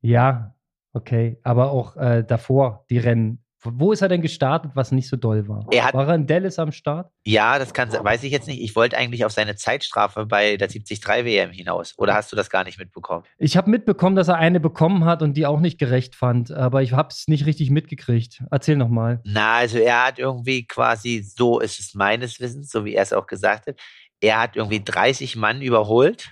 ja, okay. Aber auch äh, davor, die Rennen. Wo ist er denn gestartet, was nicht so doll war? Er hat- war er in Dallas am Start? Ja, das kann, weiß ich jetzt nicht. Ich wollte eigentlich auf seine Zeitstrafe bei der 73 WM hinaus. Oder hast du das gar nicht mitbekommen? Ich habe mitbekommen, dass er eine bekommen hat und die auch nicht gerecht fand, aber ich habe es nicht richtig mitgekriegt. Erzähl noch mal. Na, also er hat irgendwie quasi, so ist es meines Wissens, so wie er es auch gesagt hat, er hat irgendwie 30 Mann überholt.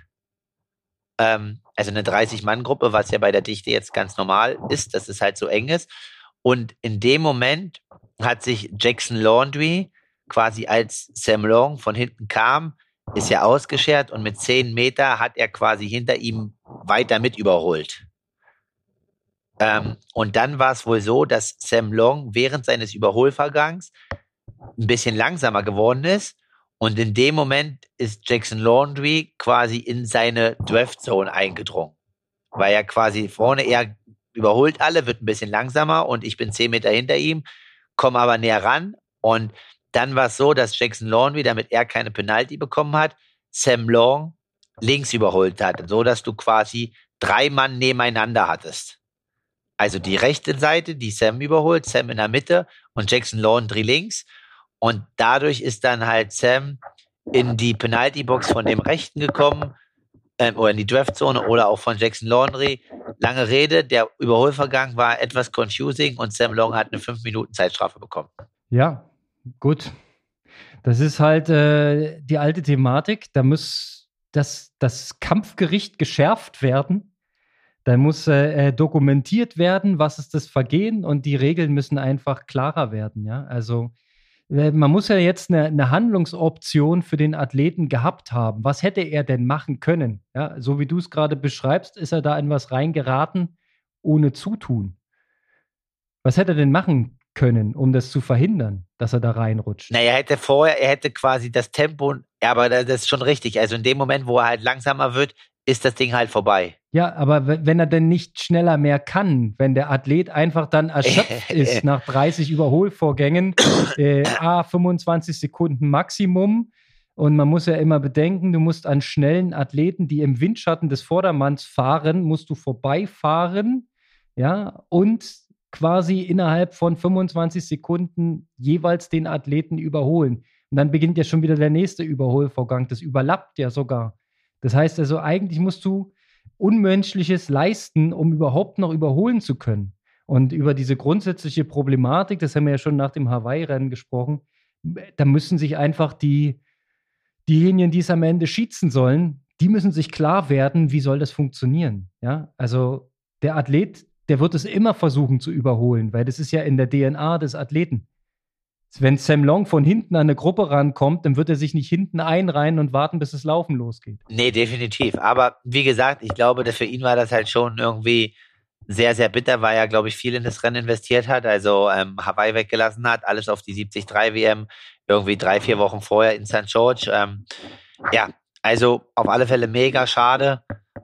Ähm, also eine 30-Mann-Gruppe, was ja bei der Dichte jetzt ganz normal ist, dass es halt so eng ist. Und in dem Moment hat sich Jackson Laundry quasi als Sam Long von hinten kam, ist ja ausgeschert und mit 10 Meter hat er quasi hinter ihm weiter mit überholt. Ähm, und dann war es wohl so, dass Sam Long während seines Überholvergangs ein bisschen langsamer geworden ist. Und in dem Moment ist Jackson Laundry quasi in seine Draft Zone eingedrungen. Weil er quasi vorne, er überholt alle, wird ein bisschen langsamer und ich bin zehn Meter hinter ihm, komme aber näher ran. Und dann war es so, dass Jackson Laundry, damit er keine Penalty bekommen hat, Sam Long links überholt hat, so dass du quasi drei Mann nebeneinander hattest. Also die rechte Seite, die Sam überholt, Sam in der Mitte und Jackson Laundry links. Und dadurch ist dann halt Sam in die Penalty-Box von dem Rechten gekommen, ähm, oder in die Draftzone oder auch von Jackson Laundry. Lange Rede, der Überholvergang war etwas confusing und Sam Long hat eine 5 Minuten Zeitstrafe bekommen. Ja, gut. Das ist halt äh, die alte Thematik. Da muss das, das Kampfgericht geschärft werden. Da muss äh, äh, dokumentiert werden, was ist das Vergehen und die Regeln müssen einfach klarer werden. Ja, also man muss ja jetzt eine, eine, Handlungsoption für den Athleten gehabt haben. Was hätte er denn machen können? Ja, so wie du es gerade beschreibst, ist er da in was reingeraten ohne Zutun. Was hätte er denn machen können, um das zu verhindern, dass er da reinrutscht? Naja, er hätte vorher, er hätte quasi das Tempo, aber das ist schon richtig. Also in dem Moment, wo er halt langsamer wird, ist das Ding halt vorbei. Ja, aber wenn er denn nicht schneller mehr kann, wenn der Athlet einfach dann erschöpft ist nach 30 Überholvorgängen, äh, A, 25 Sekunden Maximum. Und man muss ja immer bedenken, du musst an schnellen Athleten, die im Windschatten des Vordermanns fahren, musst du vorbeifahren, ja, und quasi innerhalb von 25 Sekunden jeweils den Athleten überholen. Und dann beginnt ja schon wieder der nächste Überholvorgang. Das überlappt ja sogar. Das heißt also, eigentlich musst du Unmenschliches leisten, um überhaupt noch überholen zu können. Und über diese grundsätzliche Problematik, das haben wir ja schon nach dem Hawaii-Rennen gesprochen, da müssen sich einfach die, diejenigen, die es am Ende schießen sollen, die müssen sich klar werden, wie soll das funktionieren. Ja, also der Athlet, der wird es immer versuchen zu überholen, weil das ist ja in der DNA des Athleten. Wenn Sam Long von hinten an eine Gruppe rankommt, dann wird er sich nicht hinten einreihen und warten, bis das Laufen losgeht. Nee, definitiv. Aber wie gesagt, ich glaube, dass für ihn war das halt schon irgendwie sehr, sehr bitter, weil er, glaube ich, viel in das Rennen investiert hat. Also ähm, Hawaii weggelassen hat, alles auf die 73 WM, irgendwie drei, vier Wochen vorher in St. George. Ähm, ja, also auf alle Fälle mega schade.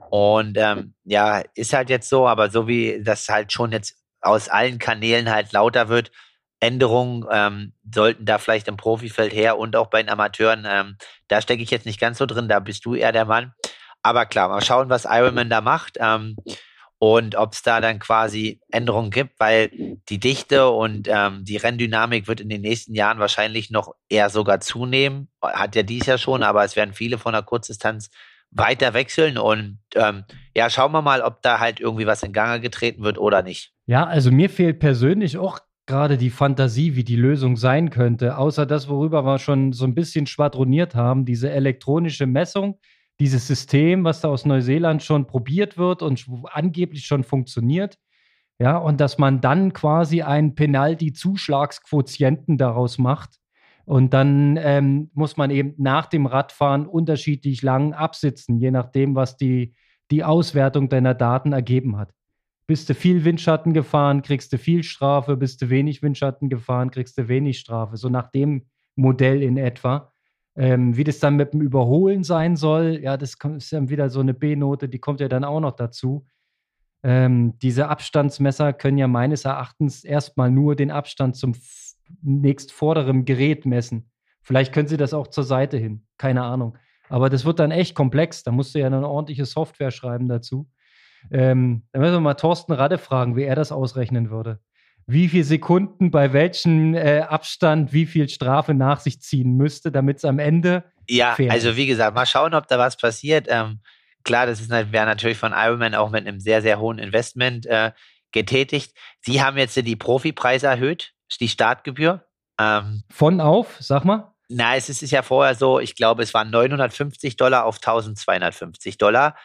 Und ähm, ja, ist halt jetzt so, aber so wie das halt schon jetzt aus allen Kanälen halt lauter wird, Änderungen ähm, sollten da vielleicht im Profifeld her und auch bei den Amateuren. Ähm, da stecke ich jetzt nicht ganz so drin, da bist du eher der Mann. Aber klar, mal schauen, was Ironman da macht ähm, und ob es da dann quasi Änderungen gibt, weil die Dichte und ähm, die Renndynamik wird in den nächsten Jahren wahrscheinlich noch eher sogar zunehmen. Hat ja dies ja schon, aber es werden viele von der Kurzdistanz weiter wechseln und ähm, ja, schauen wir mal, ob da halt irgendwie was in Gange getreten wird oder nicht. Ja, also mir fehlt persönlich auch gerade die Fantasie, wie die Lösung sein könnte, außer das, worüber wir schon so ein bisschen schwadroniert haben, diese elektronische Messung, dieses System, was da aus Neuseeland schon probiert wird und angeblich schon funktioniert. Ja, und dass man dann quasi einen Penalty-Zuschlagsquotienten daraus macht. Und dann ähm, muss man eben nach dem Radfahren unterschiedlich lang absitzen, je nachdem, was die, die Auswertung deiner Daten ergeben hat. Bist du viel Windschatten gefahren, kriegst du viel Strafe. Bist du wenig Windschatten gefahren, kriegst du wenig Strafe. So nach dem Modell in etwa. Ähm, wie das dann mit dem Überholen sein soll, ja, das ist dann wieder so eine B-Note, die kommt ja dann auch noch dazu. Ähm, diese Abstandsmesser können ja meines Erachtens erstmal nur den Abstand zum nächstvorderen Gerät messen. Vielleicht können sie das auch zur Seite hin, keine Ahnung. Aber das wird dann echt komplex. Da musst du ja eine ordentliche Software schreiben dazu. Ähm, dann müssen wir mal Thorsten Radde fragen, wie er das ausrechnen würde. Wie viele Sekunden bei welchem äh, Abstand wie viel Strafe nach sich ziehen müsste, damit es am Ende. Ja, also wie gesagt, mal schauen, ob da was passiert. Ähm, klar, das wäre natürlich von Ironman auch mit einem sehr, sehr hohen Investment äh, getätigt. Sie haben jetzt die Profipreise erhöht, die Startgebühr. Ähm, von auf, sag mal. Na, es ist ja vorher so, ich glaube, es waren 950 Dollar auf 1250 Dollar.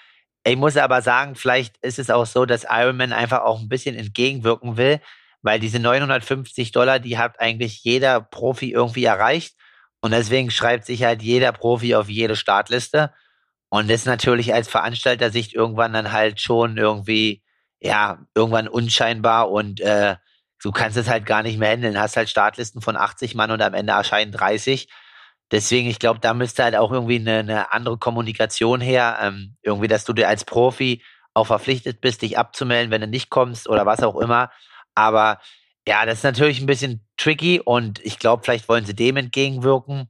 Ich muss aber sagen, vielleicht ist es auch so, dass Ironman einfach auch ein bisschen entgegenwirken will, weil diese 950 Dollar, die hat eigentlich jeder Profi irgendwie erreicht. Und deswegen schreibt sich halt jeder Profi auf jede Startliste. Und das ist natürlich als Veranstalter-Sicht irgendwann dann halt schon irgendwie, ja, irgendwann unscheinbar und äh, du kannst es halt gar nicht mehr handeln. Hast halt Startlisten von 80 Mann und am Ende erscheinen 30. Deswegen, ich glaube, da müsste halt auch irgendwie eine, eine andere Kommunikation her. Ähm, irgendwie, dass du dir als Profi auch verpflichtet bist, dich abzumelden, wenn du nicht kommst oder was auch immer. Aber ja, das ist natürlich ein bisschen tricky und ich glaube, vielleicht wollen sie dem entgegenwirken.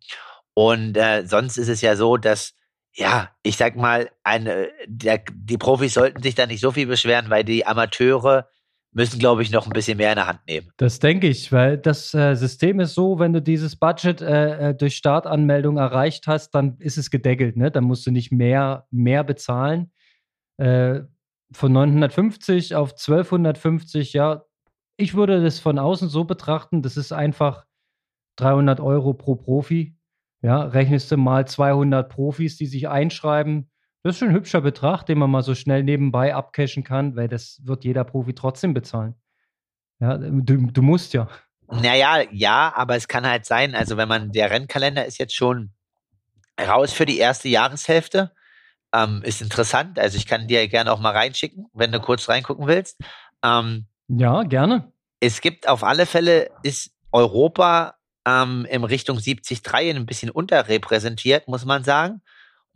Und äh, sonst ist es ja so, dass ja, ich sag mal, eine, der, die Profis sollten sich da nicht so viel beschweren, weil die Amateure müssen, glaube ich, noch ein bisschen mehr in der Hand nehmen. Das denke ich, weil das äh, System ist so, wenn du dieses Budget äh, äh durch Startanmeldung erreicht hast, dann ist es gedeckelt, ne? Dann musst du nicht mehr, mehr bezahlen. Äh, von 950 auf 1250, ja, ich würde das von außen so betrachten, das ist einfach 300 Euro pro Profi. Ja, rechnest du mal 200 Profis, die sich einschreiben. Das ist schon ein hübscher Betrag, den man mal so schnell nebenbei abcashen kann, weil das wird jeder Profi trotzdem bezahlen. Ja, du, du musst ja. Naja, ja, aber es kann halt sein, also wenn man, der Rennkalender ist jetzt schon raus für die erste Jahreshälfte. Ähm, ist interessant. Also ich kann dir gerne auch mal reinschicken, wenn du kurz reingucken willst. Ähm, ja, gerne. Es gibt auf alle Fälle, ist Europa ähm, in Richtung 73 ein bisschen unterrepräsentiert, muss man sagen.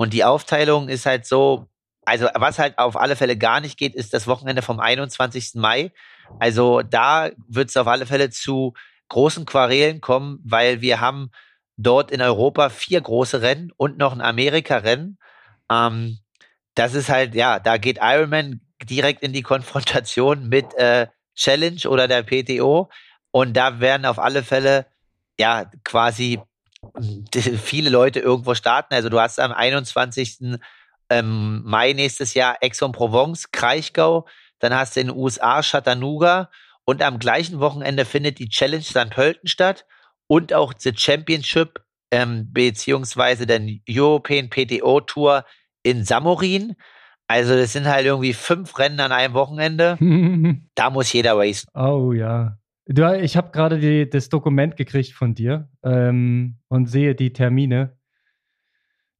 Und die Aufteilung ist halt so, also was halt auf alle Fälle gar nicht geht, ist das Wochenende vom 21. Mai. Also da wird es auf alle Fälle zu großen Querelen kommen, weil wir haben dort in Europa vier große Rennen und noch ein Amerika-Rennen. Ähm, das ist halt, ja, da geht Ironman direkt in die Konfrontation mit äh, Challenge oder der PTO. Und da werden auf alle Fälle ja quasi viele Leute irgendwo starten. Also du hast am 21. Ähm, Mai nächstes Jahr Aix-en-Provence, Kraichgau, dann hast du in den USA Chattanooga und am gleichen Wochenende findet die Challenge St. Pölten statt und auch die Championship ähm, beziehungsweise der European PTO Tour in Samorin. Also das sind halt irgendwie fünf Rennen an einem Wochenende. da muss jeder racen. Oh ja. Du, ich habe gerade das Dokument gekriegt von dir ähm, und sehe die Termine.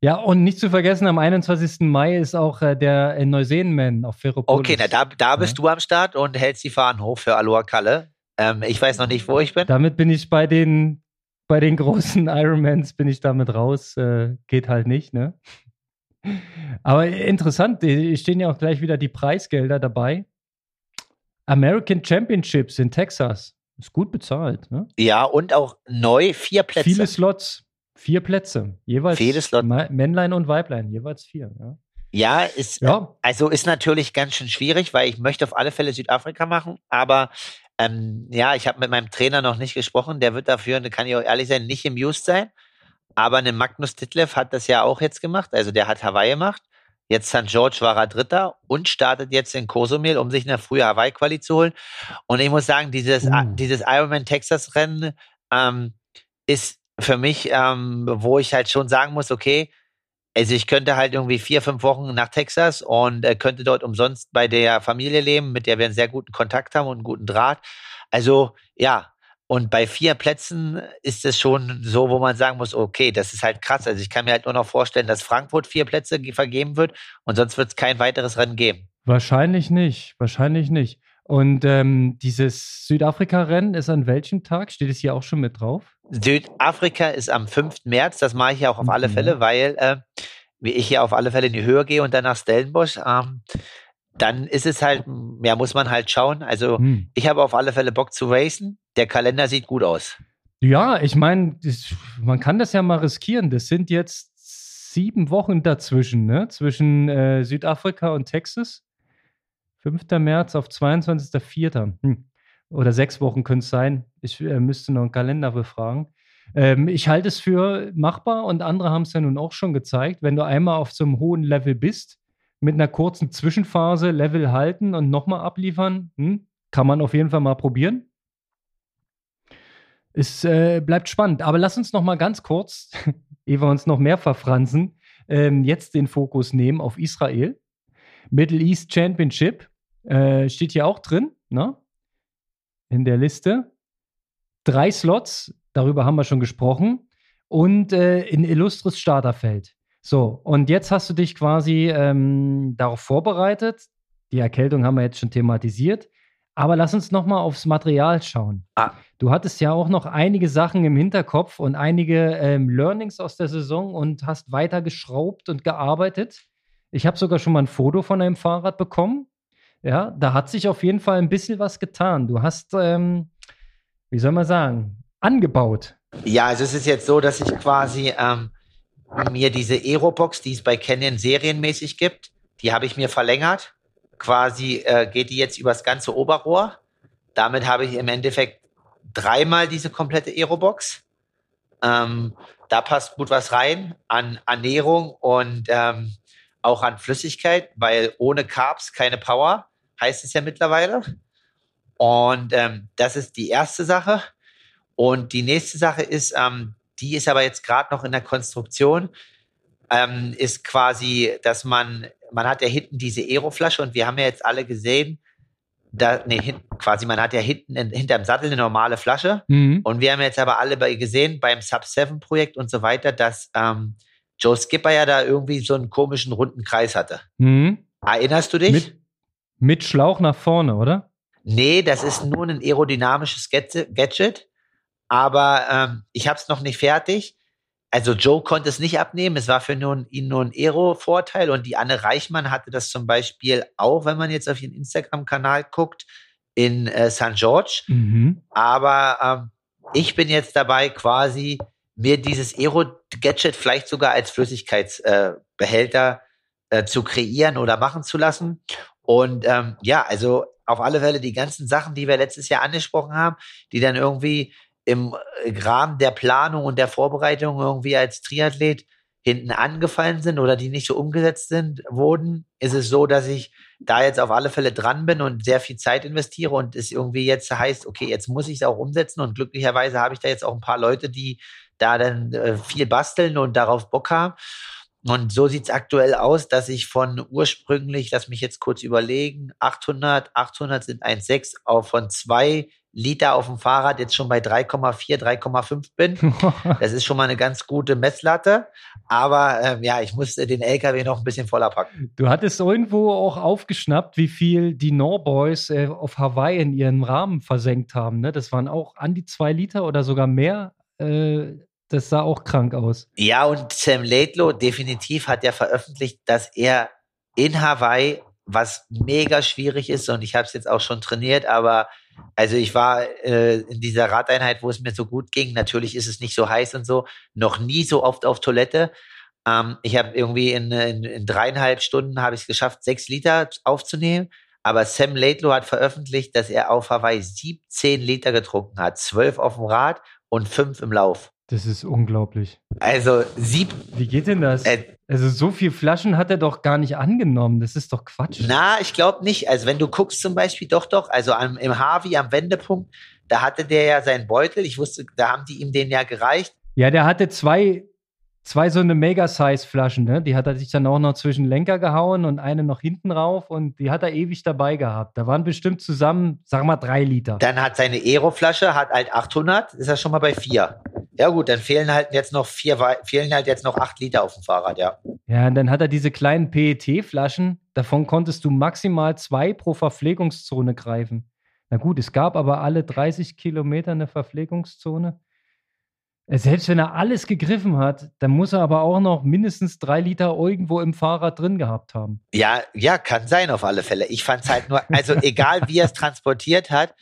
Ja, und nicht zu vergessen, am 21. Mai ist auch äh, der äh, Neuseenman auf Ferropolis. Okay, na, da, da bist ja. du am Start und hältst die Fahnen hoch für Aloha Kalle. Ähm, ich weiß noch nicht, wo ich bin. Damit bin ich bei den, bei den großen Ironmans bin ich damit raus. Äh, geht halt nicht, ne? Aber interessant, stehen ja auch gleich wieder die Preisgelder dabei. American Championships in Texas. Ist gut bezahlt. Ne? Ja, und auch neu vier Plätze. Viele Slots, vier Plätze. Jeweils Viele Slot. Männlein und Weiblein, jeweils vier. Ja, ja, ist, ja. also ist natürlich ganz schön schwierig, weil ich möchte auf alle Fälle Südafrika machen, aber ähm, ja, ich habe mit meinem Trainer noch nicht gesprochen. Der wird dafür, da kann ich auch ehrlich sein, nicht amused sein. Aber eine Magnus Ditlev hat das ja auch jetzt gemacht. Also der hat Hawaii gemacht. Jetzt St. George war er Dritter und startet jetzt in Cozumel, um sich eine frühe Hawaii-Quali zu holen. Und ich muss sagen, dieses, uh. dieses Ironman Texas-Rennen ähm, ist für mich, ähm, wo ich halt schon sagen muss, okay, also ich könnte halt irgendwie vier, fünf Wochen nach Texas und äh, könnte dort umsonst bei der Familie leben, mit der wir einen sehr guten Kontakt haben und einen guten Draht. Also ja, und bei vier Plätzen ist es schon so, wo man sagen muss, okay, das ist halt krass. Also ich kann mir halt nur noch vorstellen, dass Frankfurt vier Plätze vergeben wird und sonst wird es kein weiteres Rennen geben. Wahrscheinlich nicht, wahrscheinlich nicht. Und ähm, dieses Südafrika-Rennen ist an welchem Tag? Steht es hier auch schon mit drauf? Südafrika ist am 5. März, das mache ich ja auch auf alle Fälle, weil äh, wie ich hier auf alle Fälle in die Höhe gehe und dann nach Stellenbosch. Ähm, dann ist es halt, ja, muss man halt schauen. Also hm. ich habe auf alle Fälle Bock zu racen. Der Kalender sieht gut aus. Ja, ich meine, man kann das ja mal riskieren. Das sind jetzt sieben Wochen dazwischen, ne? Zwischen äh, Südafrika und Texas. 5. März auf 22.04. Hm. Oder sechs Wochen können es sein. Ich äh, müsste noch einen Kalender befragen. Ähm, ich halte es für machbar und andere haben es ja nun auch schon gezeigt. Wenn du einmal auf so einem hohen Level bist, mit einer kurzen Zwischenphase Level halten und nochmal abliefern, hm, kann man auf jeden Fall mal probieren. Es äh, bleibt spannend. Aber lass uns noch mal ganz kurz, ehe wir uns noch mehr verfransen, ähm, jetzt den Fokus nehmen auf Israel. Middle East Championship äh, steht hier auch drin, ne? In der Liste. Drei Slots, darüber haben wir schon gesprochen. Und äh, ein illustres Starterfeld. So, und jetzt hast du dich quasi ähm, darauf vorbereitet. Die Erkältung haben wir jetzt schon thematisiert. Aber lass uns noch mal aufs Material schauen. Ah. Du hattest ja auch noch einige Sachen im Hinterkopf und einige ähm, Learnings aus der Saison und hast weiter geschraubt und gearbeitet. Ich habe sogar schon mal ein Foto von deinem Fahrrad bekommen. Ja, da hat sich auf jeden Fall ein bisschen was getan. Du hast, ähm, wie soll man sagen, angebaut. Ja, also es ist jetzt so, dass ich quasi ähm, mir diese Aerobox, die es bei Canyon serienmäßig gibt, die habe ich mir verlängert. Quasi äh, geht die jetzt übers ganze Oberrohr. Damit habe ich im Endeffekt dreimal diese komplette Aerobox. Ähm, da passt gut was rein an Ernährung und ähm, auch an Flüssigkeit, weil ohne Carbs keine Power, heißt es ja mittlerweile. Und ähm, das ist die erste Sache. Und die nächste Sache ist, ähm, die ist aber jetzt gerade noch in der Konstruktion, ähm, ist quasi, dass man, man hat ja hinten diese Aeroflasche und wir haben ja jetzt alle gesehen, da, nee, hinten, quasi, man hat ja hinten in, hinterm Sattel eine normale Flasche. Mhm. Und wir haben jetzt aber alle bei, gesehen beim Sub-7-Projekt und so weiter, dass ähm, Joe Skipper ja da irgendwie so einen komischen runden Kreis hatte. Mhm. Erinnerst du dich? Mit, mit Schlauch nach vorne, oder? Nee, das ist nur ein aerodynamisches Gadget. Aber ähm, ich habe es noch nicht fertig. Also Joe konnte es nicht abnehmen. Es war für nun, ihn nur ein Aero-Vorteil. Und die Anne Reichmann hatte das zum Beispiel auch, wenn man jetzt auf ihren Instagram-Kanal guckt, in äh, St. George. Mhm. Aber ähm, ich bin jetzt dabei, quasi mir dieses Aero-Gadget vielleicht sogar als Flüssigkeitsbehälter äh, äh, zu kreieren oder machen zu lassen. Und ähm, ja, also auf alle Fälle die ganzen Sachen, die wir letztes Jahr angesprochen haben, die dann irgendwie im Rahmen der Planung und der Vorbereitung irgendwie als Triathlet hinten angefallen sind oder die nicht so umgesetzt sind, wurden, ist es so, dass ich da jetzt auf alle Fälle dran bin und sehr viel Zeit investiere und es irgendwie jetzt heißt, okay, jetzt muss ich es auch umsetzen und glücklicherweise habe ich da jetzt auch ein paar Leute, die da dann äh, viel basteln und darauf Bock haben. Und so sieht es aktuell aus, dass ich von ursprünglich, lass mich jetzt kurz überlegen, 800, 800 sind 1,6 auf von zwei Liter auf dem Fahrrad jetzt schon bei 3,4, 3,5 bin. Das ist schon mal eine ganz gute Messlatte. Aber ähm, ja, ich musste den LKW noch ein bisschen voller packen. Du hattest irgendwo auch aufgeschnappt, wie viel die Norboys äh, auf Hawaii in ihrem Rahmen versenkt haben. Ne? Das waren auch an die zwei Liter oder sogar mehr. Äh, das sah auch krank aus. Ja, und Sam Laidlow definitiv hat ja veröffentlicht, dass er in Hawaii, was mega schwierig ist, und ich habe es jetzt auch schon trainiert, aber also ich war äh, in dieser Radeinheit, wo es mir so gut ging. Natürlich ist es nicht so heiß und so. Noch nie so oft auf Toilette. Ähm, ich habe irgendwie in, in, in, dreieinhalb Stunden habe ich es geschafft, sechs Liter aufzunehmen. Aber Sam Laidlow hat veröffentlicht, dass er auf Hawaii 17 Liter getrunken hat. Zwölf auf dem Rad und fünf im Lauf. Das ist unglaublich. Also sieb. Wie geht denn das? Äh, also so viel Flaschen hat er doch gar nicht angenommen. Das ist doch Quatsch. Na, ich glaube nicht. Also wenn du guckst zum Beispiel, doch, doch. Also am, im Harvey am Wendepunkt, da hatte der ja seinen Beutel. Ich wusste, da haben die ihm den ja gereicht. Ja, der hatte zwei zwei so eine Mega-Size-Flaschen, ne? Die hat er sich dann auch noch zwischen Lenker gehauen und eine noch hinten rauf und die hat er ewig dabei gehabt. Da waren bestimmt zusammen, sag mal, drei Liter. Dann hat seine Aero-Flasche, hat halt 800, ist er schon mal bei vier. Ja gut, dann fehlen halt jetzt noch vier, fehlen halt jetzt noch acht Liter auf dem Fahrrad, ja. Ja, und dann hat er diese kleinen PET-Flaschen, davon konntest du maximal zwei pro Verpflegungszone greifen. Na gut, es gab aber alle 30 Kilometer eine Verpflegungszone. Selbst wenn er alles gegriffen hat, dann muss er aber auch noch mindestens drei Liter irgendwo im Fahrrad drin gehabt haben. Ja, ja, kann sein auf alle Fälle. Ich fand es halt nur, also egal wie er es transportiert hat,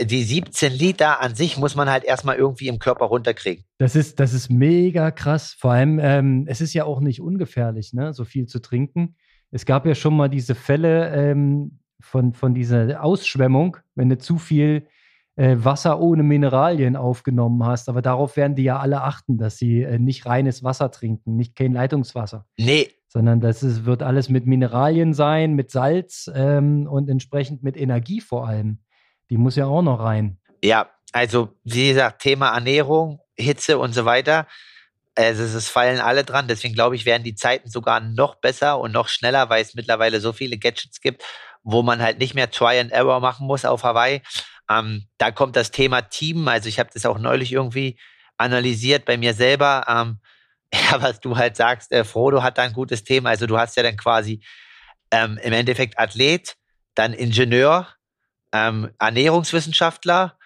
die 17 Liter an sich muss man halt erstmal irgendwie im Körper runterkriegen. Das ist, das ist mega krass. Vor allem, ähm, es ist ja auch nicht ungefährlich, ne, so viel zu trinken. Es gab ja schon mal diese Fälle ähm, von, von dieser Ausschwemmung, wenn du zu viel äh, Wasser ohne Mineralien aufgenommen hast. Aber darauf werden die ja alle achten, dass sie äh, nicht reines Wasser trinken, nicht kein Leitungswasser. Nee. Sondern das ist, wird alles mit Mineralien sein, mit Salz ähm, und entsprechend mit Energie vor allem. Die muss ja auch noch rein. Ja, also wie gesagt, Thema Ernährung, Hitze und so weiter. Also es fallen alle dran. Deswegen glaube ich, werden die Zeiten sogar noch besser und noch schneller, weil es mittlerweile so viele Gadgets gibt, wo man halt nicht mehr Try and Error machen muss auf Hawaii, ähm, da kommt das Thema Team. Also ich habe das auch neulich irgendwie analysiert bei mir selber. Ähm, ja, was du halt sagst, äh, Frodo hat da ein gutes Thema. Also du hast ja dann quasi ähm, im Endeffekt Athlet, dann Ingenieur, ähm, Ernährungswissenschaftler,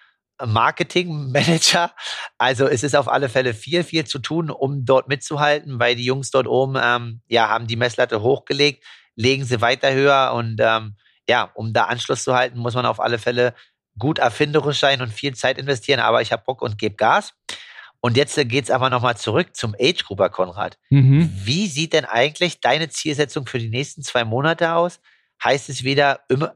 Marketingmanager. Also es ist auf alle Fälle viel, viel zu tun, um dort mitzuhalten, weil die Jungs dort oben ähm, ja haben die Messlatte hochgelegt, legen sie weiter höher und ähm, ja, um da Anschluss zu halten, muss man auf alle Fälle gut erfinderisch sein und viel Zeit investieren, aber ich habe Bock und gebe Gas. Und jetzt geht es aber nochmal zurück zum Age Grouper, Konrad. Mhm. Wie sieht denn eigentlich deine Zielsetzung für die nächsten zwei Monate aus? Heißt es wieder immer,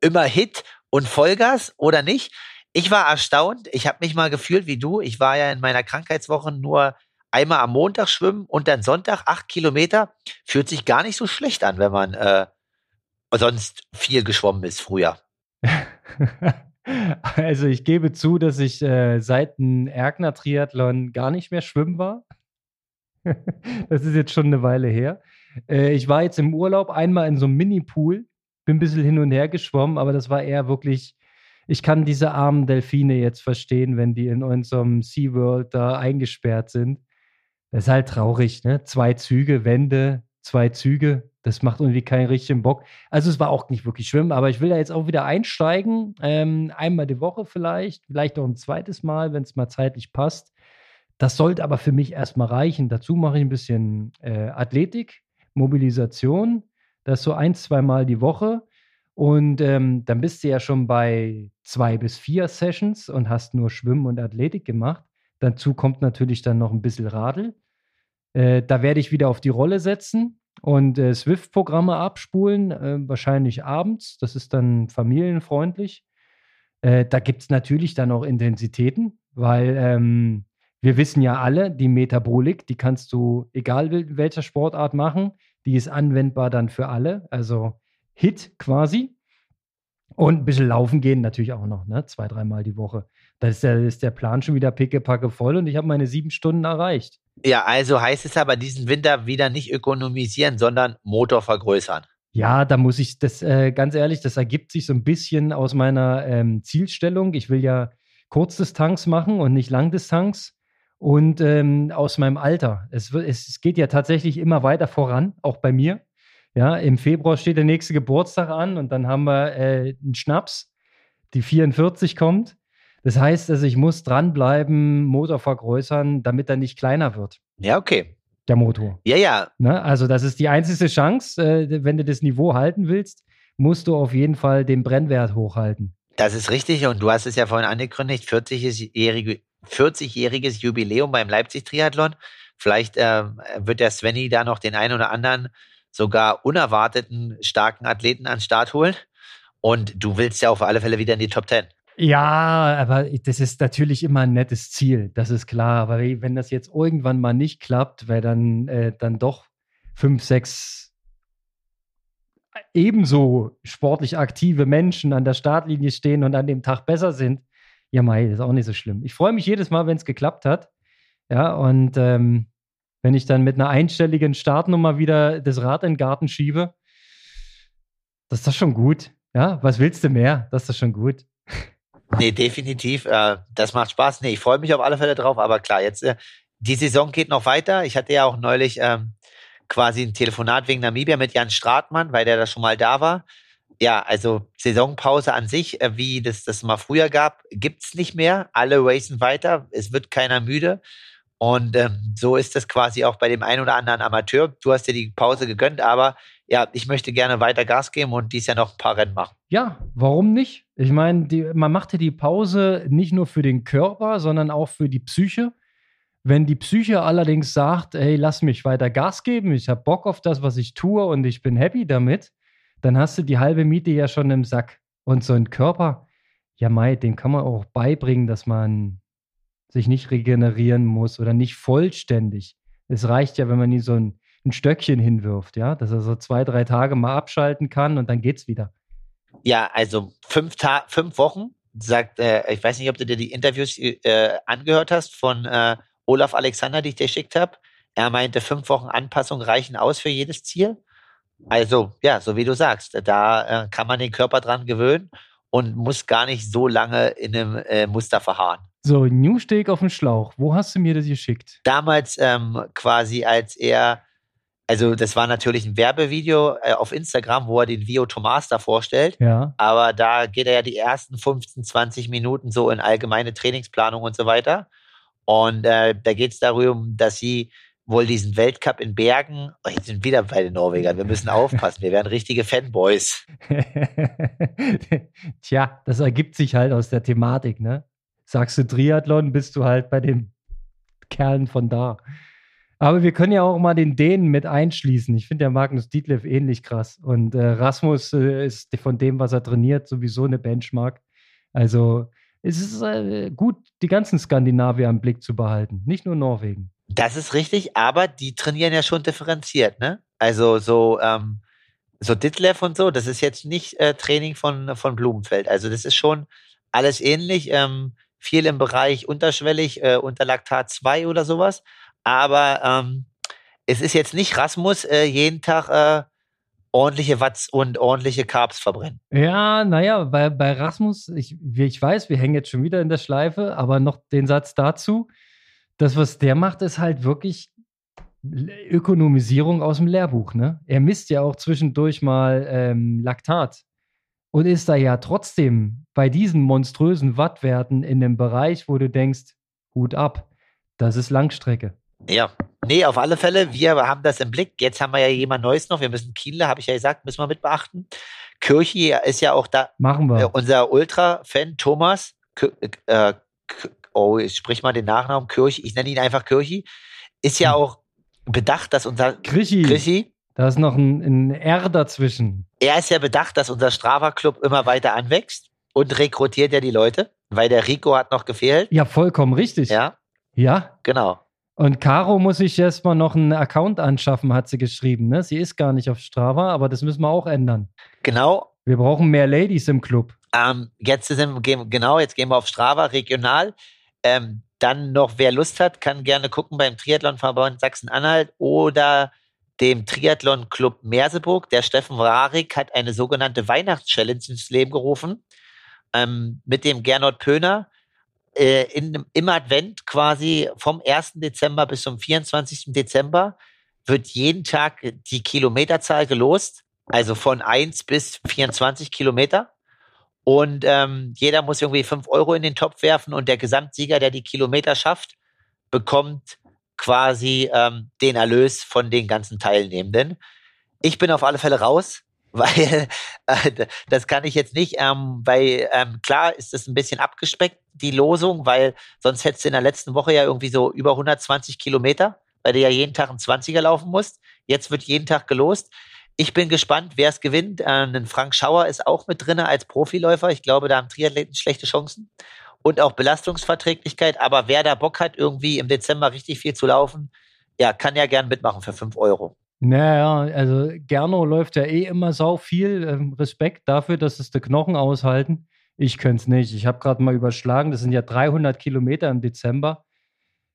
immer Hit und Vollgas oder nicht? Ich war erstaunt. Ich habe mich mal gefühlt wie du. Ich war ja in meiner Krankheitswoche nur einmal am Montag schwimmen und dann Sonntag acht Kilometer. Fühlt sich gar nicht so schlecht an, wenn man äh, sonst viel geschwommen ist früher. Also ich gebe zu, dass ich äh, seit dem Erkner Triathlon gar nicht mehr schwimmen war. das ist jetzt schon eine Weile her. Äh, ich war jetzt im Urlaub einmal in so einem Mini-Pool, bin ein bisschen hin und her geschwommen, aber das war eher wirklich, ich kann diese armen Delfine jetzt verstehen, wenn die in unserem SeaWorld da eingesperrt sind. Das ist halt traurig, ne? Zwei Züge, Wände, zwei Züge. Das macht irgendwie keinen richtigen Bock. Also es war auch nicht wirklich schwimmen, aber ich will da jetzt auch wieder einsteigen. Ähm, einmal die Woche vielleicht, vielleicht auch ein zweites Mal, wenn es mal zeitlich passt. Das sollte aber für mich erstmal reichen. Dazu mache ich ein bisschen äh, Athletik, Mobilisation. Das so ein, zwei Mal die Woche. Und ähm, dann bist du ja schon bei zwei bis vier Sessions und hast nur Schwimmen und Athletik gemacht. Dazu kommt natürlich dann noch ein bisschen Radl. Äh, da werde ich wieder auf die Rolle setzen und äh, Swift-Programme abspulen, äh, wahrscheinlich abends. Das ist dann familienfreundlich. Äh, da gibt es natürlich dann auch Intensitäten, weil ähm, wir wissen ja alle, die Metabolik, die kannst du, egal welcher Sportart machen, die ist anwendbar dann für alle. Also Hit quasi. Und ein bisschen laufen gehen natürlich auch noch, ne? zwei, dreimal die Woche. Da ist der, ist der Plan schon wieder pickepacke voll und ich habe meine sieben Stunden erreicht. Ja, also heißt es aber diesen Winter wieder nicht ökonomisieren, sondern Motor vergrößern. Ja, da muss ich das äh, ganz ehrlich, das ergibt sich so ein bisschen aus meiner ähm, Zielstellung. Ich will ja Kurzdistanz machen und nicht Langdistanz. Und ähm, aus meinem Alter. Es, es geht ja tatsächlich immer weiter voran, auch bei mir. Ja, im Februar steht der nächste Geburtstag an und dann haben wir äh, einen Schnaps, die 44 kommt. Das heißt, also ich muss dranbleiben, Motor vergrößern, damit er nicht kleiner wird. Ja, okay. Der Motor. Ja, ja. Ne? Also das ist die einzige Chance, äh, wenn du das Niveau halten willst, musst du auf jeden Fall den Brennwert hochhalten. Das ist richtig und du hast es ja vorhin angekündigt, 40-jährige 40-jähriges Jubiläum beim Leipzig-Triathlon. Vielleicht äh, wird der Svenny da noch den einen oder anderen sogar unerwarteten starken Athleten an den Start holen. Und du willst ja auf alle Fälle wieder in die Top 10. Ja, aber das ist natürlich immer ein nettes Ziel, das ist klar. Aber wenn das jetzt irgendwann mal nicht klappt, weil dann, äh, dann doch fünf, sechs ebenso sportlich aktive Menschen an der Startlinie stehen und an dem Tag besser sind, ja, Mai, ist auch nicht so schlimm. Ich freue mich jedes Mal, wenn es geklappt hat. Ja, und ähm, wenn ich dann mit einer einstelligen Startnummer wieder das Rad in den Garten schiebe, das ist doch schon gut. Ja, was willst du mehr? Das ist doch schon gut. Nee, definitiv. Äh, das macht Spaß. Nee, ich freue mich auf alle Fälle drauf. Aber klar, jetzt äh, die Saison geht noch weiter. Ich hatte ja auch neulich ähm, quasi ein Telefonat wegen Namibia mit Jan Stratmann, weil der da schon mal da war. Ja, also Saisonpause an sich, äh, wie das das mal früher gab, gibt's nicht mehr. Alle racen weiter. Es wird keiner müde. Und ähm, so ist das quasi auch bei dem einen oder anderen Amateur. Du hast dir die Pause gegönnt, aber ja, ich möchte gerne weiter Gas geben und dies ja noch ein paar Rennen machen. Ja, warum nicht? Ich meine, man macht ja die Pause nicht nur für den Körper, sondern auch für die Psyche. Wenn die Psyche allerdings sagt, hey, lass mich weiter Gas geben, ich habe Bock auf das, was ich tue und ich bin happy damit, dann hast du die halbe Miete ja schon im Sack. Und so ein Körper, ja, Mai, dem kann man auch beibringen, dass man sich nicht regenerieren muss oder nicht vollständig. Es reicht ja, wenn man ihn so ein, ein Stöckchen hinwirft, ja, dass er so zwei, drei Tage mal abschalten kann und dann geht's wieder. Ja, also fünf, Ta fünf Wochen, sagt, äh, ich weiß nicht, ob du dir die Interviews äh, angehört hast von äh, Olaf Alexander, die ich dir geschickt habe. Er meinte, fünf Wochen Anpassung reichen aus für jedes Ziel. Also, ja, so wie du sagst, da äh, kann man den Körper dran gewöhnen und muss gar nicht so lange in einem äh, Muster verharren. So, New Steak auf dem Schlauch. Wo hast du mir das geschickt? Damals ähm, quasi, als er, also das war natürlich ein Werbevideo äh, auf Instagram, wo er den Vio Thomas da vorstellt. Ja. Aber da geht er ja die ersten 15, 20 Minuten so in allgemeine Trainingsplanung und so weiter. Und äh, da geht es darum, dass sie wohl diesen Weltcup in Bergen, oh, jetzt sind wieder bei den Norwegern, wir müssen aufpassen, wir werden richtige Fanboys. Tja, das ergibt sich halt aus der Thematik, ne? Sagst du Triathlon, bist du halt bei den Kerlen von da. Aber wir können ja auch mal den Dänen mit einschließen. Ich finde ja Magnus Dietlev ähnlich krass. Und äh, Rasmus äh, ist von dem, was er trainiert, sowieso eine Benchmark. Also es ist äh, gut, die ganzen Skandinavier im Blick zu behalten, nicht nur Norwegen. Das ist richtig, aber die trainieren ja schon differenziert, ne? Also so, ähm, so Ditlev und so, das ist jetzt nicht äh, Training von, von Blumenfeld. Also das ist schon alles ähnlich. Ähm, viel im Bereich unterschwellig, äh, unter Laktat 2 oder sowas. Aber ähm, es ist jetzt nicht Rasmus äh, jeden Tag äh, ordentliche Watts und ordentliche Carbs verbrennen. Ja, naja, bei, bei Rasmus, ich, ich weiß, wir hängen jetzt schon wieder in der Schleife, aber noch den Satz dazu. Das, was der macht, ist halt wirklich Ökonomisierung aus dem Lehrbuch. Ne? Er misst ja auch zwischendurch mal ähm, Laktat und ist da ja trotzdem bei diesen monströsen Wattwerten in einem Bereich, wo du denkst, Hut ab, das ist Langstrecke. Ja, nee, auf alle Fälle, wir haben das im Blick. Jetzt haben wir ja jemand Neues noch. Wir müssen Kienle, habe ich ja gesagt, müssen wir mit beachten. Kirchi ist ja auch da. Machen wir. Äh, unser Ultra-Fan Thomas, äh, oh, ich sprich mal den Nachnamen Kirchi, ich nenne ihn einfach Kirchi, ist ja hm. auch bedacht, dass unser Krischi. Krischi da ist noch ein, ein R dazwischen. Er ist ja bedacht, dass unser Strava-Club immer weiter anwächst und rekrutiert ja die Leute, weil der Rico hat noch gefehlt. Ja, vollkommen richtig. Ja. Ja. Genau. Und Caro muss sich erstmal noch einen Account anschaffen, hat sie geschrieben. Ne? Sie ist gar nicht auf Strava, aber das müssen wir auch ändern. Genau. Wir brauchen mehr Ladies im Club. Ähm, jetzt sind wir, genau, jetzt gehen wir auf Strava regional. Ähm, dann noch, wer Lust hat, kann gerne gucken beim Triathlonverband Sachsen-Anhalt oder dem Triathlon Club Merseburg. Der Steffen Rarik hat eine sogenannte Weihnachtschallenge ins Leben gerufen ähm, mit dem Gernot Pöhner äh, in, im Advent quasi vom 1. Dezember bis zum 24. Dezember wird jeden Tag die Kilometerzahl gelost, also von 1 bis 24 Kilometer. Und ähm, jeder muss irgendwie 5 Euro in den Topf werfen und der Gesamtsieger, der die Kilometer schafft, bekommt quasi ähm, den Erlös von den ganzen Teilnehmenden. Ich bin auf alle Fälle raus weil äh, das kann ich jetzt nicht, ähm, weil ähm, klar ist das ein bisschen abgespeckt, die Losung, weil sonst hättest du in der letzten Woche ja irgendwie so über 120 Kilometer, weil du ja jeden Tag einen 20er laufen musst. Jetzt wird jeden Tag gelost. Ich bin gespannt, wer es gewinnt. Äh, Frank Schauer ist auch mit drin als Profiläufer. Ich glaube, da haben Triathleten schlechte Chancen und auch Belastungsverträglichkeit. Aber wer da Bock hat, irgendwie im Dezember richtig viel zu laufen, ja, kann ja gern mitmachen für fünf Euro. Naja, also Gerno läuft ja eh immer sau viel. Ähm, Respekt dafür, dass es die Knochen aushalten. Ich könnte es nicht. Ich habe gerade mal überschlagen, das sind ja 300 Kilometer im Dezember.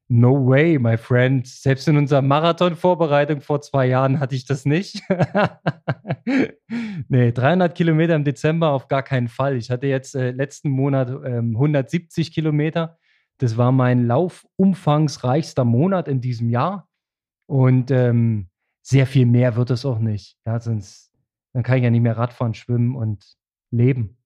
No way, my friend. Selbst in unserer Marathon-Vorbereitung vor zwei Jahren hatte ich das nicht. nee, 300 Kilometer im Dezember auf gar keinen Fall. Ich hatte jetzt äh, letzten Monat ähm, 170 Kilometer. Das war mein laufumfangsreichster Monat in diesem Jahr. Und ähm, sehr viel mehr wird es auch nicht. Ja, sonst dann kann ich ja nicht mehr Radfahren, schwimmen und leben.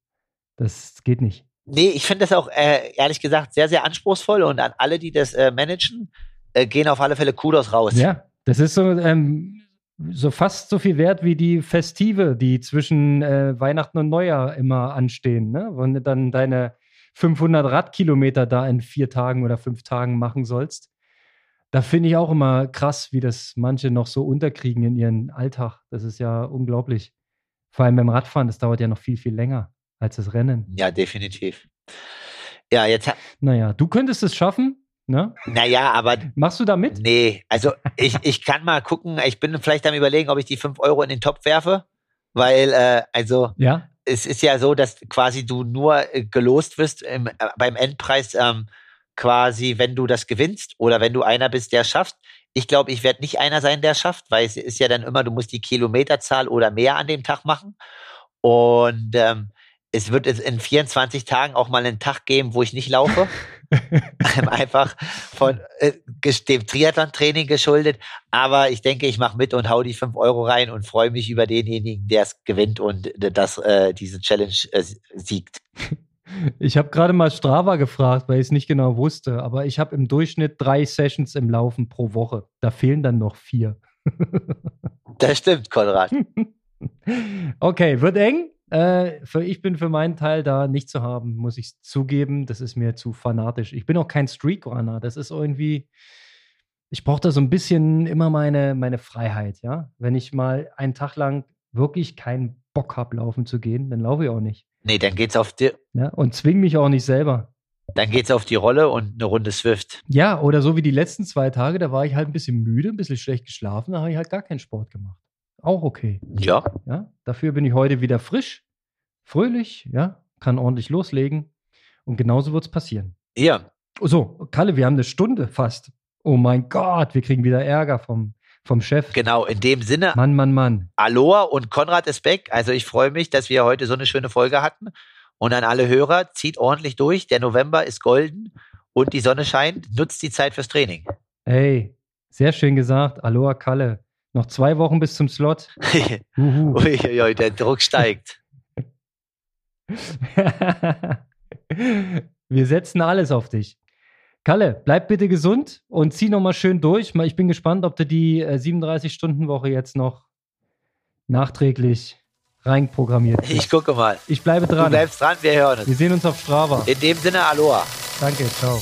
Das geht nicht. Nee, ich finde das auch äh, ehrlich gesagt sehr, sehr anspruchsvoll und an alle, die das äh, managen, äh, gehen auf alle Fälle Kudos raus. Ja, das ist so, ähm, so fast so viel wert wie die Festive, die zwischen äh, Weihnachten und Neujahr immer anstehen. Ne? Wenn du dann deine 500 Radkilometer da in vier Tagen oder fünf Tagen machen sollst da finde ich auch immer krass, wie das manche noch so unterkriegen in ihren Alltag. Das ist ja unglaublich. Vor allem beim Radfahren, das dauert ja noch viel, viel länger als das Rennen. Ja, definitiv. Ja, jetzt. Naja, du könntest es schaffen, ne? Naja, aber. Machst du da mit? Nee, also ich, ich kann mal gucken. Ich bin vielleicht am Überlegen, ob ich die 5 Euro in den Topf werfe, weil, äh, also. Ja. Es ist ja so, dass quasi du nur äh, gelost wirst im, äh, beim Endpreis. Ähm, quasi, wenn du das gewinnst oder wenn du einer bist, der schafft. Ich glaube, ich werde nicht einer sein, der schafft, weil es ist ja dann immer, du musst die Kilometerzahl oder mehr an dem Tag machen. Und ähm, es wird in 24 Tagen auch mal einen Tag geben, wo ich nicht laufe. Einfach von äh, dem Triathlon-Training geschuldet. Aber ich denke, ich mache mit und hau die 5 Euro rein und freue mich über denjenigen, der es gewinnt und das, äh, diese Challenge äh, siegt. Ich habe gerade mal Strava gefragt, weil ich es nicht genau wusste, aber ich habe im Durchschnitt drei Sessions im Laufen pro Woche. Da fehlen dann noch vier. das stimmt, Konrad. okay, wird eng. Äh, für, ich bin für meinen Teil da nicht zu haben, muss ich zugeben. Das ist mir zu fanatisch. Ich bin auch kein Streakrunner. Das ist irgendwie, ich brauche da so ein bisschen immer meine, meine Freiheit, ja. Wenn ich mal einen Tag lang wirklich keinen Bock habe, laufen zu gehen, dann laufe ich auch nicht. Nee, dann geht's auf die, Ja, und zwing mich auch nicht selber. dann geht's auf die Rolle und eine Runde Swift. Ja, oder so wie die letzten zwei Tage, da war ich halt ein bisschen müde, ein bisschen schlecht geschlafen, da habe ich halt gar keinen Sport gemacht. Auch okay. Ja, Ja, dafür bin ich heute wieder frisch, fröhlich, ja, kann ordentlich loslegen. Und genauso wird es passieren. hier. So, Kalle, wir haben eine Stunde fast. Oh mein Gott, wir kriegen wieder Ärger vom, vom Chef. Genau, in dem Sinne, Mann, Mann, Mann. Aloha und Konrad ist weg. Also ich freue mich, dass wir heute so eine schöne Folge hatten. Und an alle Hörer, zieht ordentlich durch. Der November ist golden und die Sonne scheint. Nutzt die Zeit fürs Training. Hey, sehr schön gesagt. Aloha, Kalle. Noch zwei Wochen bis zum Slot. Uiuiui, der Druck steigt. wir setzen alles auf dich. Kalle, bleib bitte gesund und zieh noch mal schön durch. Ich bin gespannt, ob du die äh, 37-Stunden-Woche jetzt noch nachträglich reinprogrammiert Ich kriegst. gucke mal. Ich bleibe Du dran. bleibst dran, wir hören Wir uns. sehen uns auf Strava. In dem Sinne, Aloha. Danke, ciao.